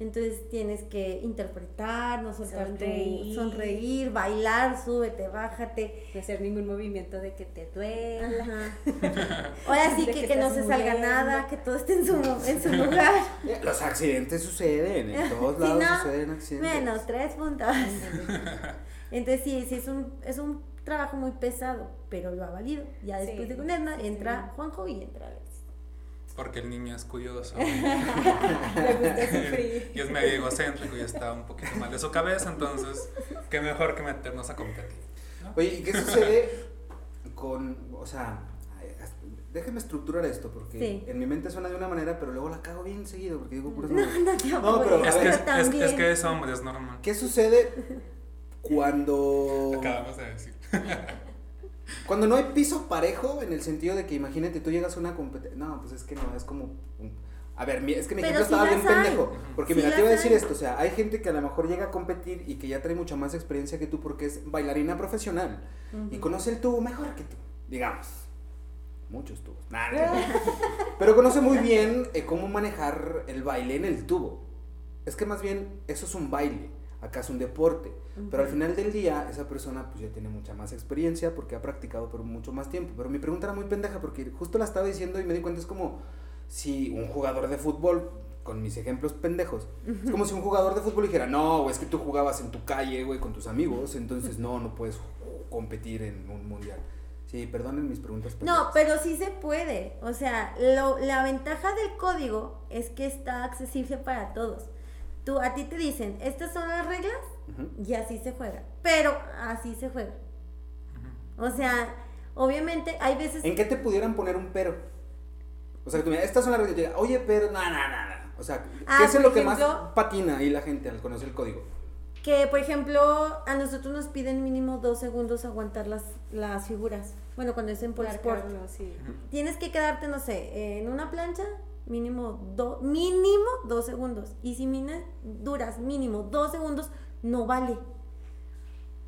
Speaker 2: Entonces tienes que interpretar, no soltar tu-
Speaker 3: Sonreír.
Speaker 2: sonreír, bailar, súbete, bájate.
Speaker 3: No hacer ningún movimiento de que te duela.
Speaker 2: Ajá. Ahora sí que,
Speaker 3: que
Speaker 2: que no se salga
Speaker 3: muriendo.
Speaker 2: nada, que todo esté en su, en su lugar.
Speaker 1: Eh, Los accidentes suceden, en todos
Speaker 2: Si
Speaker 1: lados
Speaker 2: no,
Speaker 1: suceden accidentes.
Speaker 2: Menos tres puntos. Entonces sí, sí es un, es un trabajo muy pesado, pero lo ha valido. Ya después
Speaker 3: Sí,
Speaker 2: de
Speaker 3: sí,
Speaker 2: entra
Speaker 3: sí.
Speaker 2: Juanjo y entra Alex.
Speaker 4: Porque el niño es curioso
Speaker 3: Le gusta sufrir.
Speaker 4: y es medio egocéntrico y está un poquito mal de su cabeza, entonces, qué mejor que meternos a competir. ¿no?
Speaker 1: Oye, ¿y qué sucede con, o sea, déjame estructurar esto porque
Speaker 2: Sí.
Speaker 1: en mi mente suena de una manera, pero luego la cago bien seguido porque digo puras
Speaker 2: No, no
Speaker 1: No, pero,
Speaker 4: Es que
Speaker 1: ver,
Speaker 4: es,
Speaker 2: pero
Speaker 4: es- es
Speaker 2: también.
Speaker 4: que es hombre, es normal.
Speaker 1: ¿Qué sucede cuando
Speaker 4: Acabamos de decir.
Speaker 1: cuando no hay piso parejo en el sentido de que imagínate tú llegas a una competencia, no, pues es que no, es como a ver, es que mi ejemplo estaba bien
Speaker 2: hay.
Speaker 1: pendejo, porque mira, te iba a decir
Speaker 2: hay.
Speaker 1: esto, o sea, hay gente que a lo mejor llega a competir y que ya trae mucha más experiencia que tú porque es bailarina profesional y conoce el tubo mejor que tú, digamos. Muchos tubos. Nah, no. Pero conoce muy bien eh, cómo manejar el baile en el tubo. es que más bien eso es un baile, acá es un deporte, pero al final del día esa persona pues ya tiene mucha más experiencia porque ha practicado por mucho más tiempo. Pero mi pregunta era muy pendeja porque justo la estaba diciendo y me di cuenta es como si un jugador de fútbol con mis ejemplos pendejos. Es como si un jugador de fútbol dijera, no, es que tú jugabas en tu calle, güey, con tus amigos, entonces no, no puedes competir en un mundial. Sí, perdonen mis preguntas.
Speaker 2: No, pero sí se puede. O sea, lo, la ventaja del código es que está accesible para todos. Tú, a ti te dicen, estas son las reglas y así se juega. Pero así se juega. O sea, obviamente hay veces...
Speaker 1: ¿En qué te pudieran poner un pero? O sea, que tú me estas son las reglas. Oye, pero, no, no, no, o sea, ¿qué
Speaker 2: Ah,
Speaker 1: es
Speaker 2: por
Speaker 1: lo que
Speaker 2: ejemplo-
Speaker 1: más patina ahí la gente al conocer el código?
Speaker 2: Que, por ejemplo, a nosotros nos piden mínimo dos segundos aguantar las, las figuras. Bueno, cuando es en por sport.
Speaker 3: Marcarlo, sí.
Speaker 2: Tienes que quedarte, no sé, en una plancha, mínimo, do, mínimo dos segundos. Y si mina- duras mínimo dos segundos, no vale.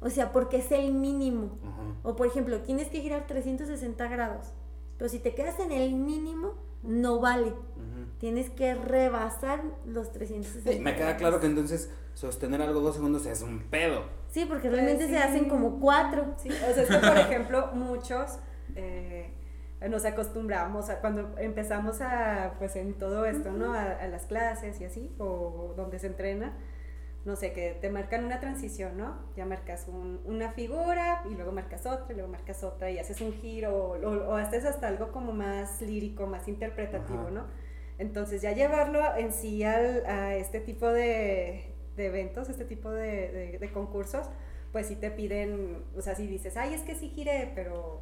Speaker 2: O sea, porque es el mínimo.
Speaker 1: Ajá.
Speaker 2: O por ejemplo, tienes que girar 360 grados. Pero si te quedas en el mínimo, no vale. Tienes que rebasar los 360
Speaker 1: Sí, me queda claro que entonces sostener algo dos segundos es un pedo.
Speaker 2: Sí, porque realmente
Speaker 3: Pues
Speaker 2: se hacen como cuatro.
Speaker 3: Sí, o sea, es que por ejemplo, muchos eh, nos acostumbramos a cuando empezamos a, pues en todo esto, ¿no? A, a las clases y así, o donde se entrena, no sé, que te marcan una transición, ¿no? Ya marcas un- una figura y luego marcas otra y luego marcas otra y haces un giro o, o- o haces hasta algo como más lírico, más interpretativo,
Speaker 1: Ajá.
Speaker 3: ¿no? Entonces ya llevarlo en sí al, a este tipo de, de eventos, este tipo de, de- de concursos, pues sí te piden, o sea, si dices, ay, es que sí giré, pero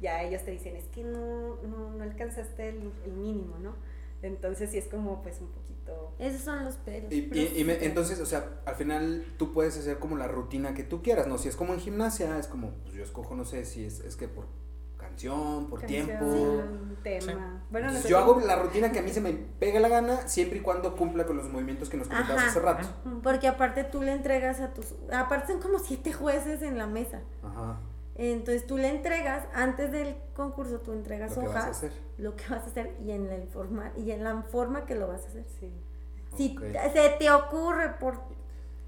Speaker 3: ya ellos te dicen, es que no, no, no alcanzaste el, el mínimo, ¿no? Entonces sí es como pues un poquito...
Speaker 2: Esos son los peros.
Speaker 1: Y, y- y me- entonces, o sea, al final tú puedes hacer como la rutina que tú quieras, ¿no? Si es como en gimnasia, es como, pues yo escojo, no sé, si es, es que por canción, por
Speaker 3: canción,
Speaker 1: tiempo.
Speaker 3: tema.
Speaker 4: Sí.
Speaker 3: Bueno, no sé
Speaker 1: yo
Speaker 3: cómo-
Speaker 1: hago la rutina que a mí se me pegue la gana, siempre y cuando cumpla con los movimientos que nos comentabas
Speaker 2: Ajá.
Speaker 1: hace rato.
Speaker 2: Porque aparte tú le entregas a tus... Aparte son como siete jueces en la mesa.
Speaker 1: Ajá.
Speaker 2: Entonces tú le entregas, antes del concurso tú entregas
Speaker 1: Lo que vas a
Speaker 2: hojas,
Speaker 1: hacer.
Speaker 2: lo que vas a hacer y en, la forma, y en la forma que lo vas a hacer.
Speaker 3: Sí.
Speaker 2: Si se te ocurre por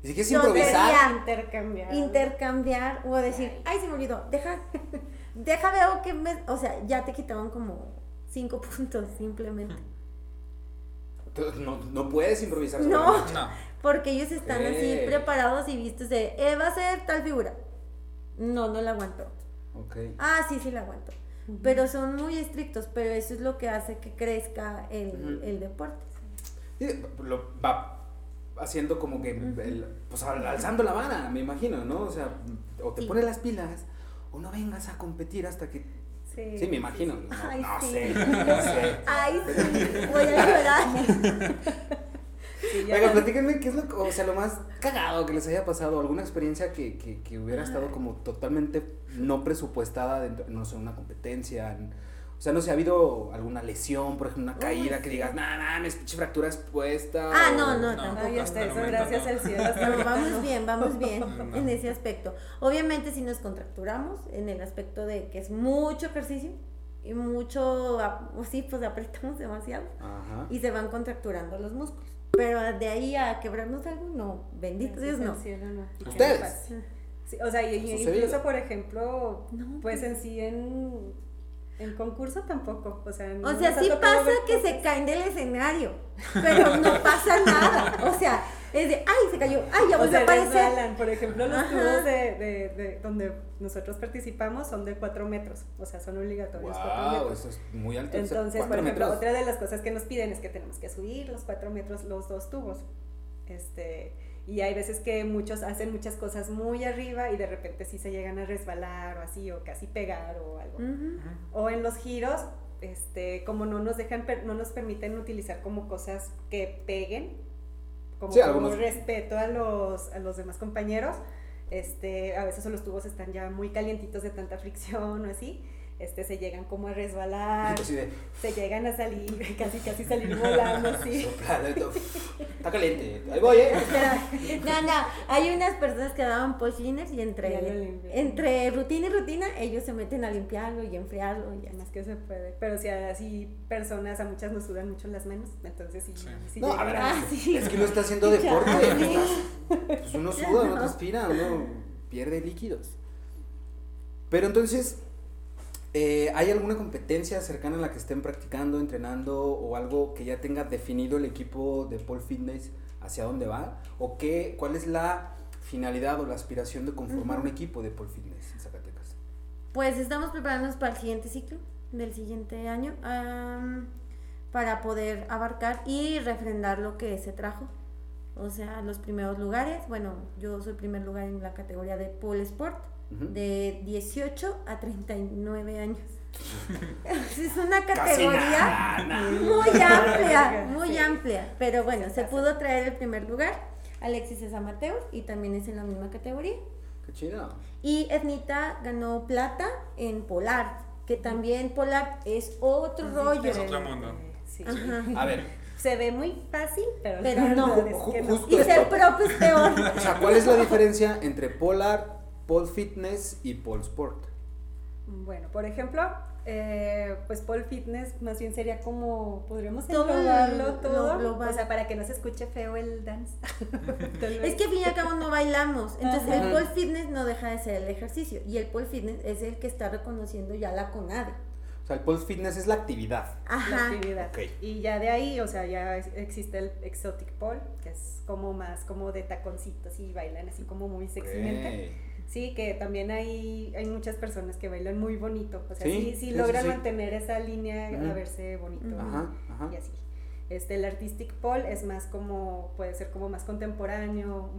Speaker 1: Y si quieres
Speaker 2: Yo
Speaker 1: improvisar,
Speaker 2: diría-
Speaker 3: Intercambiar.
Speaker 2: intercambiar o decir, ay, se me olvidó, deja, deja veo que me... O sea, ya te quitaban como cinco puntos simplemente.
Speaker 1: No, no puedes improvisar.
Speaker 2: No. Porque ellos están así
Speaker 1: Ok.
Speaker 2: preparados y vistos de, eh, va a ser tal figura. No, no la aguanto.
Speaker 1: Ok.
Speaker 2: Ah, sí, sí la aguanto. Pero son muy estrictos, pero eso es lo que hace que crezca el, el deporte.
Speaker 1: Sí, lo va haciendo como que, el- pues al- alzando la vara, me imagino, ¿no? O sea, o te
Speaker 2: Sí.
Speaker 1: pones las pilas o no vengas a competir hasta que...
Speaker 3: Sí,
Speaker 1: Sí, me imagino.
Speaker 3: sí,
Speaker 1: No,
Speaker 2: Ay,
Speaker 1: no
Speaker 2: sí.
Speaker 1: sé, no sé.
Speaker 2: Ay, sí, voy a llorar.
Speaker 3: ya-
Speaker 1: Oiga, platíquenme qué es lo, o sea, lo más cagado que les haya pasado, alguna experiencia que, que, que hubiera estado como totalmente no presupuestada dentro, no sé, una competencia, en- o sea, no sé, ha habido alguna lesión, por ejemplo, una caída que digas, nah, nah, mis pinche fracturas puestas.
Speaker 2: Ah,
Speaker 1: o-
Speaker 2: no, no,
Speaker 4: No.
Speaker 2: tampoco.
Speaker 4: Hasta
Speaker 3: eso,
Speaker 4: momento
Speaker 3: gracias
Speaker 4: no.
Speaker 3: al cielo. hasta
Speaker 2: No,
Speaker 3: ahorita
Speaker 2: vamos
Speaker 3: no.
Speaker 2: bien, vamos bien
Speaker 4: No.
Speaker 2: en ese aspecto. Obviamente si nos contracturamos en el aspecto de que es mucho ejercicio y mucho, ap- sí, pues apretamos demasiado
Speaker 1: Ajá.
Speaker 2: y se van contracturando los músculos. Pero de ahí a quebrarnos algo, no, bendito Dios, no.
Speaker 3: cielo,
Speaker 1: ¿Ustedes?
Speaker 3: Sí, o sea, incluso, por ejemplo,
Speaker 2: No,
Speaker 3: pues
Speaker 2: pues.
Speaker 3: en sí en, en concurso tampoco. O sea, no
Speaker 2: O sea, sí pasa que se caen del escenario, pero no pasa nada. O sea, es de, ay, se cayó, ay, ya
Speaker 3: O
Speaker 2: volvió
Speaker 3: sea,
Speaker 2: a aparecer.
Speaker 3: resbalan. Por ejemplo, los
Speaker 2: Ajá.
Speaker 3: tubos de, de, de donde nosotros participamos son de 4 metros. O sea, son obligatorios 4
Speaker 1: Wow,
Speaker 3: metros.
Speaker 1: eso es muy alto.
Speaker 3: Entonces, por ejemplo,
Speaker 1: metros.
Speaker 3: otra de las cosas que nos piden es que tenemos que subir los cuatro metros los dos tubos. Este, y hay veces que muchos hacen muchas cosas muy arriba y de repente sí se llegan a resbalar o así, o casi pegar o algo.
Speaker 2: Ujú.
Speaker 3: O en los giros, este, como no nos dejan, no nos permiten utilizar como cosas que peguen, como
Speaker 1: Sí,
Speaker 3: por
Speaker 1: algunos-
Speaker 3: respeto a los, a los demás compañeros, este, a veces los tubos están ya muy calientitos de tanta fricción o así, este, se llegan como a resbalar, se llegan a salir, casi casi salir volando, así.
Speaker 1: Está caliente. Ahí voy, ¿eh?
Speaker 2: No, no, hay unas personas que daban pochines y entre, entre rutina y rutina ellos se meten a limpiarlo y enfriarlo y
Speaker 3: Más que se puede. Pero si así personas, a muchas nos sudan mucho las manos, entonces sí.
Speaker 4: Sí.
Speaker 3: sí
Speaker 1: No, a ver,
Speaker 2: Ah, sí.
Speaker 1: es que uno está haciendo deporte. Pues uno suda, uno transpira, uno pierde líquidos. Pero entonces, eh, ¿hay alguna competencia cercana a la que estén practicando, entrenando o algo que ya tenga definido el equipo de Paul Fitness hacia dónde va? ¿O qué, cuál es la finalidad o la aspiración de conformar un equipo de Paul Fitness en Zacatecas?
Speaker 2: Pues estamos preparándonos para el siguiente ciclo del siguiente año para poder abarcar y refrendar lo que se trajo. O sea, los primeros lugares. Bueno, yo soy primer lugar en la categoría de Pole Sport De 18 a 39 años. es una categoría muy amplia, muy amplia. Pero bueno, se pudo traer el primer lugar. Alexis es amateur y también es en la misma categoría.
Speaker 1: Qué chido.
Speaker 2: Y Etnita ganó plata en Polar, que también Polar es otro rollo.
Speaker 4: Es otro mundo.
Speaker 3: Sí.
Speaker 1: A ver,
Speaker 3: Se ve muy fácil, pero,
Speaker 2: no. Y ser propio es peor.
Speaker 1: o sea, ¿cuál es la diferencia entre Polar, Paul Fitness y Paul Sport?
Speaker 3: Bueno, por ejemplo, eh, pues Paul Fitness más bien sería como, podríamos
Speaker 2: Todo
Speaker 3: englobarlo
Speaker 2: lo
Speaker 3: todo,
Speaker 2: global.
Speaker 3: o sea, para que no se escuche feo el dance.
Speaker 2: Es que al fin y al cabo no bailamos. Entonces
Speaker 3: Ajá.
Speaker 2: el pole fitness no deja de ser el ejercicio. Y el pole fitness es el que está reconociendo ya la CONADE.
Speaker 1: O sea, el Paul Fitness es la actividad.
Speaker 3: la
Speaker 2: Ajá.
Speaker 3: actividad.
Speaker 1: Ok.
Speaker 3: Y ya de ahí, o sea, ya existe el exotic pole, que es como más como de taconcitos y bailan así como muy sexymente.
Speaker 1: Ok.
Speaker 3: Sí, que también hay, hay muchas personas que bailan muy bonito. O sea,
Speaker 1: Sí,
Speaker 3: sí,
Speaker 1: sí,
Speaker 3: logran
Speaker 1: sí.
Speaker 3: mantener esa línea a verse bonito.
Speaker 1: Ajá, ajá.
Speaker 3: Y así. Este, el artistic pole es más como, puede ser como más contemporáneo,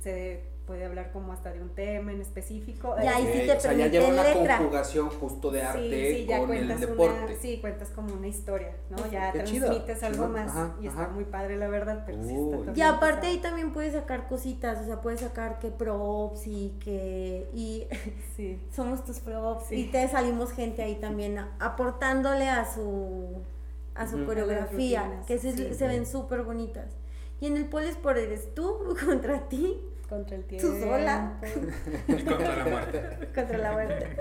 Speaker 3: se puede hablar como hasta de un tema en específico.
Speaker 2: Y ahí sí te
Speaker 1: o sea, ya lleva una
Speaker 2: letra.
Speaker 1: conjugación justo de arte con el
Speaker 3: cuentas
Speaker 1: deporte.
Speaker 3: Una, sí, cuentas como una historia, ¿no? Ya
Speaker 1: Qué chido,
Speaker 3: transmites algo más
Speaker 1: ajá,
Speaker 3: y está muy padre la verdad, pero sí está
Speaker 2: Y aparte ahí también puedes sacar cositas, o sea, puedes sacar que props y que y
Speaker 3: Sí.
Speaker 2: somos tus props
Speaker 3: Sí.
Speaker 2: y te salimos gente ahí también a- aportándole a su a su coreografía,
Speaker 3: A las rutinas,
Speaker 2: que se,
Speaker 3: sí.
Speaker 2: se ven súper bonitas. Y en el pole sport eres tú contra ti,
Speaker 3: Contra el tiempo.
Speaker 2: tú sola.
Speaker 4: Y contra la muerte.
Speaker 2: contra la muerte.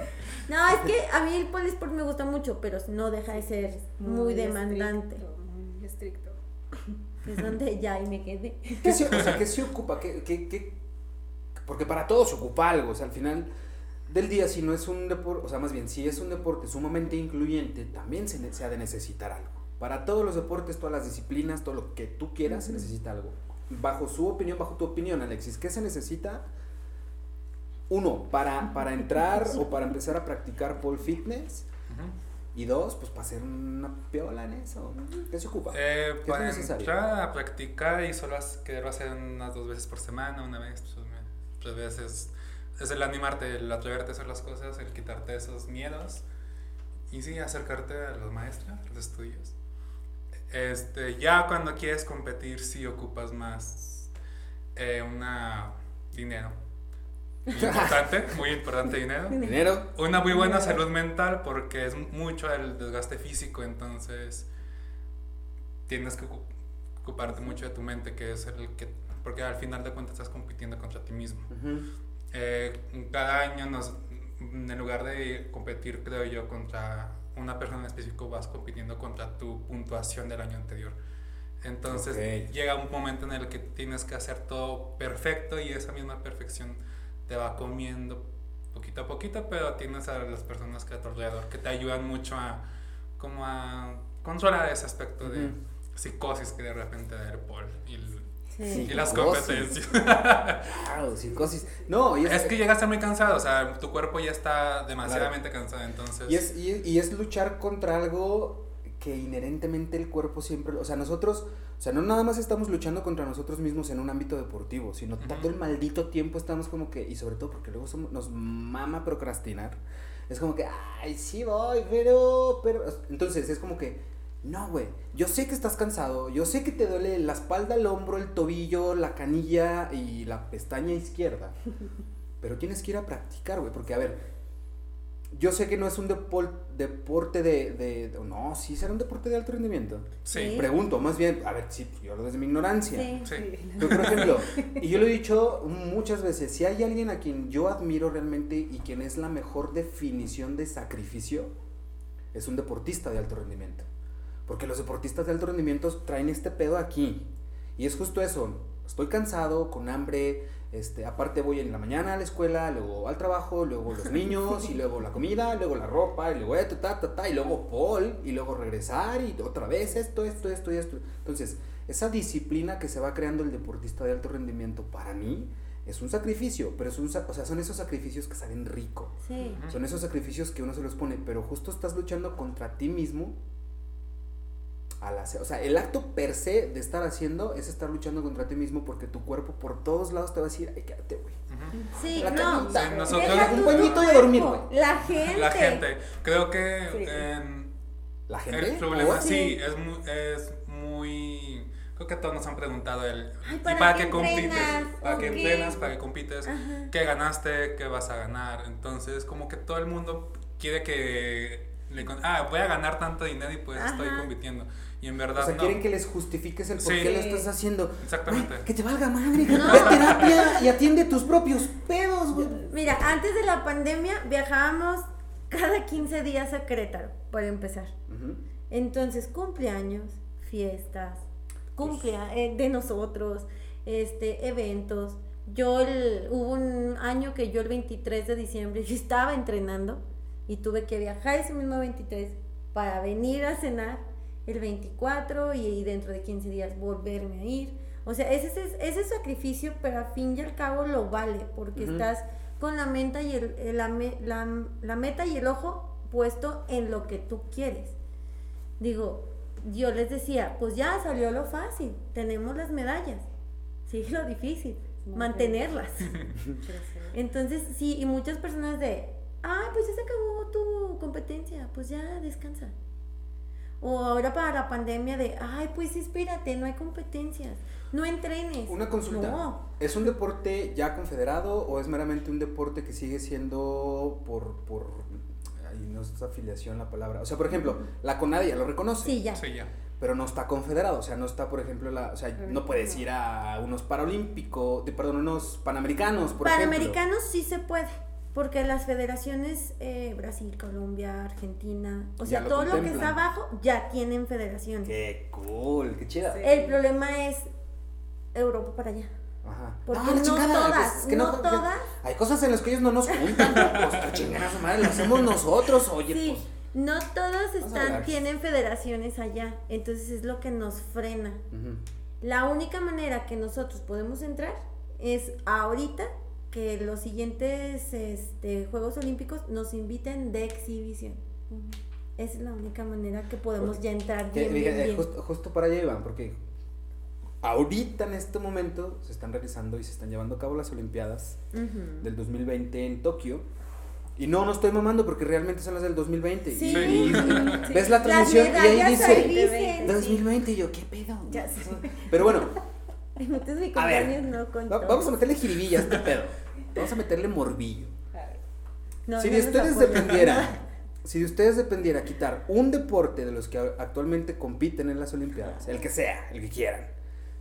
Speaker 2: No, es que a mí el pole sport me gusta mucho, pero no deja de ser muy, demandante.
Speaker 3: estricto, muy estricto.
Speaker 2: Es donde ya ahí me quedé.
Speaker 1: ¿Qué se, o sea, ¿qué se ocupa? ¿Qué, qué, qué? Porque para todo se ocupa algo. O sea, al final del día, si no es un deporte, o sea, más bien, si es un deporte sumamente incluyente, también se, se ha de necesitar algo. Para todos los deportes, todas las disciplinas, todo lo que tú quieras, se necesita algo. Bajo su opinión, bajo tu opinión, Alexis, ¿qué se necesita? Uno, para, para entrar o para empezar a practicar pole fitness. Y dos, pues para hacer una piola en eso. ¿Qué se ocupa?
Speaker 4: Eh,
Speaker 1: ¿Qué es
Speaker 4: para
Speaker 1: necesario?
Speaker 4: entrar a practicar y solo quererlo hacer unas dos veces por semana, una vez, pues, tres veces. Es el animarte, el atreverte a hacer las cosas, el quitarte esos miedos y sí, acercarte a los maestros, a los estudios. Este, ya cuando quieres competir, sí ocupas más eh, una dinero. Muy importante, muy importante dinero.
Speaker 1: Dinero.
Speaker 4: Una muy buena salud mental porque es mucho el desgaste físico, entonces tienes que ocu- ocuparte mucho de tu mente, que es el que, porque al final de cuentas estás compitiendo contra ti mismo.
Speaker 1: Ujú.
Speaker 4: Eh, cada año, nos, en lugar de competir, creo yo, contra una persona en específico, vas compitiendo contra tu puntuación del año anterior. Entonces
Speaker 1: Ok.
Speaker 4: llega un momento en el que tienes que hacer todo perfecto y esa misma perfección te va comiendo poquito a poquito, pero tienes a las personas que a tu alrededor que te ayudan mucho a, como a controlar ese aspecto de
Speaker 1: Ujú.
Speaker 4: psicosis que de repente da el Paul y, el-
Speaker 2: Sí.
Speaker 4: y las competencias.
Speaker 1: Claro, psicosis. No, y es,
Speaker 4: Es que llegas a ser muy cansado, o sea, tu cuerpo ya está demasiadamente cansado, entonces...
Speaker 1: y es, y, y es luchar contra algo que inherentemente el cuerpo siempre, o sea, nosotros, o sea, no nada más estamos luchando contra nosotros mismos en un ámbito deportivo, sino todo el maldito tiempo estamos como que, y sobre todo porque luego somos- nos mama procrastinar, es como que, ay, sí voy, pero, pero, entonces es como que, no, güey, yo sé que estás cansado, yo sé que te duele la espalda, el hombro, el tobillo, la canilla y la pestaña izquierda, pero tienes que ir a practicar, güey, porque a ver, yo sé que no es un depol- deporte de, de, de- No, sí será un deporte de alto rendimiento.
Speaker 4: Sí.
Speaker 2: Sí.
Speaker 1: Pregunto, más bien, a ver, sí, yo hablo desde mi ignorancia.
Speaker 2: Sí.
Speaker 4: Sí.
Speaker 1: Pero, por ejemplo, y yo lo he dicho muchas veces, si hay alguien a quien yo admiro realmente y quien es la mejor definición de sacrificio, es un deportista de alto rendimiento. Porque los deportistas de alto rendimiento traen este pedo aquí. Y es justo eso, estoy cansado, con hambre, este, aparte voy en la mañana a la escuela, luego al trabajo, luego los niños, y luego la comida, luego la ropa, y luego esto, ta, ta, ta, y luego Paul, y luego regresar, y otra vez esto, esto, esto y esto. Entonces, esa disciplina que se va creando el deportista de alto rendimiento, para mí, es un sacrificio, pero es un, o sea, son esos sacrificios que saben rico.
Speaker 2: Sí.
Speaker 1: Son esos sacrificios que uno se los pone, pero justo estás luchando contra ti mismo. Al hacer, o sea, el acto per se de estar haciendo es estar luchando contra ti mismo porque tu cuerpo por todos lados te va a decir, ay, quédate, güey.
Speaker 2: Sí,
Speaker 1: La
Speaker 2: no.
Speaker 1: camita,
Speaker 4: Sí, nosotros-
Speaker 2: Deja
Speaker 1: un
Speaker 2: tu
Speaker 1: y a dormir, güey.
Speaker 2: La gente.
Speaker 4: La gente. Creo que
Speaker 3: Sí.
Speaker 1: La gente.
Speaker 4: el problema,
Speaker 1: ¿Oh?
Speaker 4: sí, es muy, es muy... Creo que todos nos han preguntado el...
Speaker 2: Ay,
Speaker 4: ¿Y
Speaker 2: ¿para
Speaker 4: para
Speaker 2: qué
Speaker 4: compites? ¿Para
Speaker 2: ¿O
Speaker 4: qué
Speaker 2: qué?
Speaker 4: entrenas? ¿Para qué compites?
Speaker 2: Ajá.
Speaker 4: ¿Qué ganaste? ¿Qué vas a ganar? Entonces, como que todo el mundo quiere que... Le, con- ah, voy a ganar tanto dinero y pues estoy
Speaker 2: Ajá.
Speaker 4: compitiendo. Y en
Speaker 1: O
Speaker 4: verdad
Speaker 1: sea,
Speaker 4: no.
Speaker 1: quieren que les justifiques el por
Speaker 4: Sí.
Speaker 1: qué lo estás haciendo.
Speaker 4: Exactamente.
Speaker 1: Que te valga madre, ve a terapia y atiende tus propios pedos, güey.
Speaker 2: Mira, antes de la pandemia viajábamos cada 15 días a Querétaro, para empezar.
Speaker 1: Ujú.
Speaker 2: Entonces, cumpleaños, fiestas, cumplea eh, de nosotros, este, eventos. Yo el- hubo un año que yo el 23 de diciembre yo estaba entrenando y tuve que viajar ese mismo 23 para venir a cenar el 24 y, dentro de 15 días volverme a ir. O sea, ese, ese, ese sacrificio, pero a fin y al cabo lo vale, porque
Speaker 1: Ujú.
Speaker 2: estás con la meta y el, el- la, la- la meta y el ojo puesto en lo que tú quieres. Digo, yo les decía, pues ya salió lo fácil, tenemos las medallas, sí, lo difícil, mantenerlas. Entonces, sí, y muchas personas de, ay, pues ya se acabó tu competencia, pues ya descansa. O ahora para la pandemia de, ay, pues espérate, no hay competencias, no entrenes.
Speaker 1: Una consulta.
Speaker 2: No.
Speaker 1: ¿Es un deporte ya confederado o es meramente un deporte que sigue siendo por, por, ahí no es afiliación la palabra? O sea, por ejemplo, la CONADIA lo reconoce.
Speaker 2: Sí, ya.
Speaker 4: Sí, ya.
Speaker 1: Pero no está confederado, o sea, no está, por ejemplo, la, o sea, no puedes ir a unos paralímpicos, perdón, unos panamericanos, por
Speaker 2: Panamericanos sí se puede, porque las federaciones eh, Brasil, Colombia, Argentina, o sea,
Speaker 1: lo
Speaker 2: todo lo que está abajo ya tienen federaciones.
Speaker 1: Qué cool, qué chida.
Speaker 3: Sí.
Speaker 2: El problema es Europa para allá.
Speaker 1: Ajá.
Speaker 2: Porque no
Speaker 1: chingada,
Speaker 2: todas,
Speaker 1: pues, es que
Speaker 2: no todas.
Speaker 1: Hay cosas en las que ellos no nos juntan, pues que chingan a su madre, lo hacemos nosotros, oye,
Speaker 2: sí,
Speaker 1: pues.
Speaker 2: no todas están, tienen federaciones allá, entonces es lo que nos frena. La única manera que nosotros podemos entrar es ahorita que los siguientes este, Juegos Olímpicos nos inviten de exhibición. Esa es la única manera que podemos ya entrar
Speaker 1: Que,
Speaker 2: bien, bien,
Speaker 1: fíjate,
Speaker 2: bien.
Speaker 1: Justo, justo para allá iban, porque ahorita en este momento se están realizando y se están llevando a cabo las Olimpiadas
Speaker 2: Ujú.
Speaker 1: del 2020 en Tokio. Y no, no estoy mamando porque realmente son las del 2020. Y-
Speaker 2: Sí.
Speaker 3: Sí.
Speaker 1: ves la transmisión y ahí dice
Speaker 2: dicen.
Speaker 1: 2020 y yo, ¿qué pedo?
Speaker 3: Ya sé.
Speaker 1: Pero bueno, A ver,
Speaker 2: no
Speaker 1: vamos a meterle jiribilla a este pedo. Vamos a meterle morbillo.
Speaker 2: No,
Speaker 1: si de ustedes dependiera, si de ustedes dependiera quitar un deporte de los que a- actualmente compiten en las Olimpiadas, el que sea, el que quieran,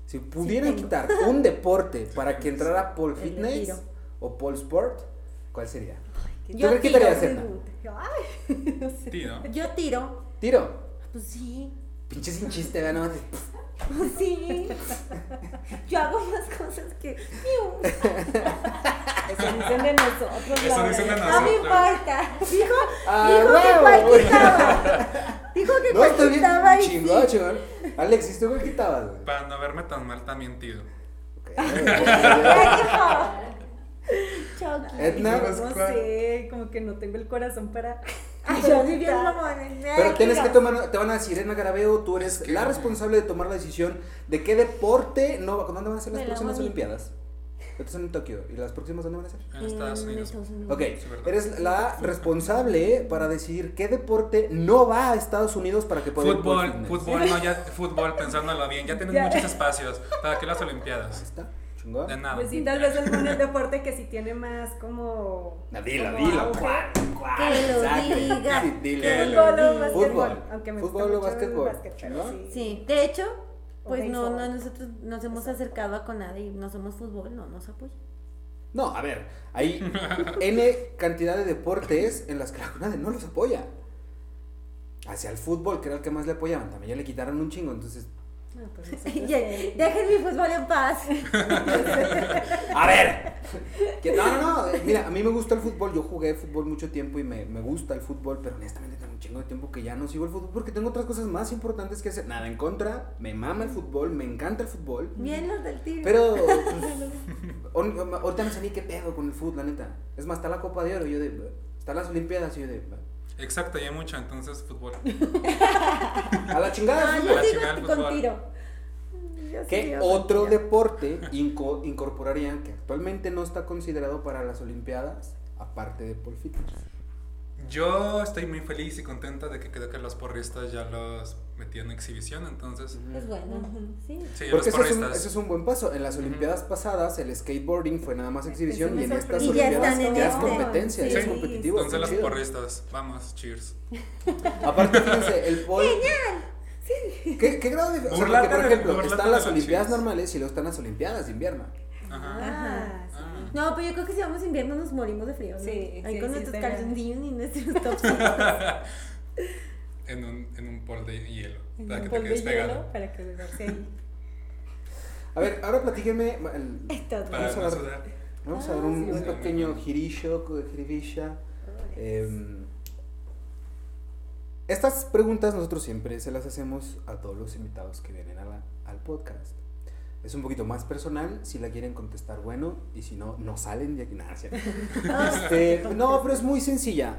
Speaker 1: si pudieran quitar un deporte para que entrara
Speaker 2: de
Speaker 1: Fitness
Speaker 2: tiro.
Speaker 1: o Pole Sport, ¿cuál sería?
Speaker 3: qué
Speaker 2: Yo
Speaker 1: ¿Tú qué
Speaker 2: tiro.
Speaker 3: Ay, no sé.
Speaker 4: ¿no?
Speaker 2: Yo tiro.
Speaker 1: Tiro.
Speaker 2: Pues sí.
Speaker 1: Pinche sin chiste,
Speaker 2: Pues sí. Yo hago más cosas que.
Speaker 3: Eso dicen de nosotros.
Speaker 4: Eso dicen de
Speaker 3: verdad.
Speaker 2: No me
Speaker 4: nosotros.
Speaker 2: importa. Dijo,
Speaker 1: Ah,
Speaker 2: dijo que cuál quitaba. Dijo que
Speaker 1: No,
Speaker 2: cuál
Speaker 1: bien
Speaker 2: sí.
Speaker 1: chingón. Alex, ¿y tú cuál quitabas, güey?
Speaker 4: Para no verme tan mal también tiro.
Speaker 1: Ok.
Speaker 2: Ya dijo. Chucky.
Speaker 1: Edna.
Speaker 3: No sé, como que no tengo el corazón para.
Speaker 2: Ay, yo sí bien mamón.
Speaker 1: Pero tienes que tomar, te van a decir, Edna Garabeo, tú eres la responsable de tomar la decisión de qué deporte no va, ¿dónde van a ser las
Speaker 2: Me
Speaker 1: próximas. Olimpiadas? Estas son en Tokio, ¿y las próximas dónde van a ser?
Speaker 4: En Estados Unidos.
Speaker 1: Ok, eres la responsable para decidir qué deporte no va a Estados Unidos para que pueda
Speaker 4: Fútbol, fútbol, no, ya, fútbol, pensándolo bien, ya tienen
Speaker 3: Ya.
Speaker 4: muchos espacios. ¿Para qué las
Speaker 1: Ahí
Speaker 4: Olimpiadas?
Speaker 1: está. Chingón.
Speaker 4: De nada.
Speaker 3: Pues sí, tal vez algún deporte que sí tiene más como.
Speaker 1: No, dilo,
Speaker 3: como
Speaker 1: dilo.
Speaker 3: auge.
Speaker 1: ¿Cuál? ¿Cuál?
Speaker 2: Que lo
Speaker 1: Exacto.
Speaker 2: diga.
Speaker 1: Sí,
Speaker 2: lo
Speaker 3: Fútbol o
Speaker 2: diga.
Speaker 3: básquetbol.
Speaker 1: Fútbol.
Speaker 3: Aunque me
Speaker 1: Fútbol
Speaker 3: gusta
Speaker 1: o
Speaker 3: el
Speaker 1: básquetbol, ¿no?
Speaker 3: sí.
Speaker 2: Sí, de hecho, pues no, no, nosotros nos hemos acercado a Conade y no somos fútbol, no nos apoya.
Speaker 1: No, a ver, hay N cantidad de deportes en las que la CONADE no los apoya. Hacia el fútbol, que era el que más le apoyaban, también ya le quitaron un chingo, entonces...
Speaker 3: No, pues que-
Speaker 2: Dejen mi fútbol en paz.
Speaker 1: A ver, que- no, no, no, mira, a mí me gusta el fútbol, yo jugué fútbol mucho tiempo y me, me gusta el fútbol, pero honestamente tengo un chingo de tiempo que ya no sigo el fútbol porque tengo otras cosas más importantes que hacer. Nada en contra, me mama el fútbol, me encanta el fútbol,
Speaker 2: Bien los del tiro.
Speaker 1: pero pues, ahor- ahorita no sé ni qué pedo con el fútbol, la neta. Es más, está la Copa de Oro, y yo de... Están las Olimpiadas y yo de...
Speaker 4: Exacto, y hay mucho, entonces fútbol.
Speaker 1: A la chingada.
Speaker 2: Yo
Speaker 1: fútbol.
Speaker 4: la chingada el
Speaker 2: con
Speaker 4: fútbol.
Speaker 2: tiro. Yo
Speaker 1: ¿Qué otro deporte inco- incorporarían que actualmente no está considerado para las Olimpiadas, aparte de pole fitness?
Speaker 4: Yo estoy muy feliz y contenta de que creo que los porristas ya los metí en exhibición, entonces.
Speaker 2: Es bueno, sí.
Speaker 4: Sí,
Speaker 1: Porque ese es, un, es buen paso. En las. Olimpiadas pasadas el skateboarding fue nada más exhibición y en estas.
Speaker 2: Y ya
Speaker 1: Olimpiadas
Speaker 2: en
Speaker 1: ya es competencia, ya es
Speaker 2: Sí.
Speaker 1: competitivo.
Speaker 4: Entonces
Speaker 1: chido.
Speaker 4: porristas, vamos, cheers.
Speaker 1: Aparte, fíjense, el pole... ¿Qué, ¿Qué grado de.? O sea, porque, por ejemplo, están las
Speaker 4: las
Speaker 1: Olimpiadas normales y luego están las Olimpiadas de invierno.
Speaker 4: Ajá.
Speaker 3: Ah, sí.
Speaker 4: Ah.
Speaker 2: No, pero yo creo que si vamos a invierno nos morimos de frío. ¿no?
Speaker 3: Sí,
Speaker 2: Ahí
Speaker 3: sí,
Speaker 2: con
Speaker 3: sí,
Speaker 2: nuestros calzoncillos y nuestros topsitos.
Speaker 4: En un, en un pol de hielo.
Speaker 3: En
Speaker 4: Para
Speaker 3: un
Speaker 4: que te
Speaker 3: de
Speaker 4: quedes
Speaker 3: hielo
Speaker 4: pegado.
Speaker 3: Para que quedarse ahí.
Speaker 1: A ver, ahora platíquenme. Vamos a dar-. Vamos a
Speaker 2: Ah,
Speaker 1: dar un,
Speaker 3: sí,
Speaker 1: un pequeño girillo, jiribilla. Em, estas preguntas nosotros siempre se las hacemos a todos los invitados que vienen a la- al podcast. Es un poquito más personal, si la quieren contestar, bueno, y si no, no salen de aquí. Nada. Este, no, pero es muy sencilla.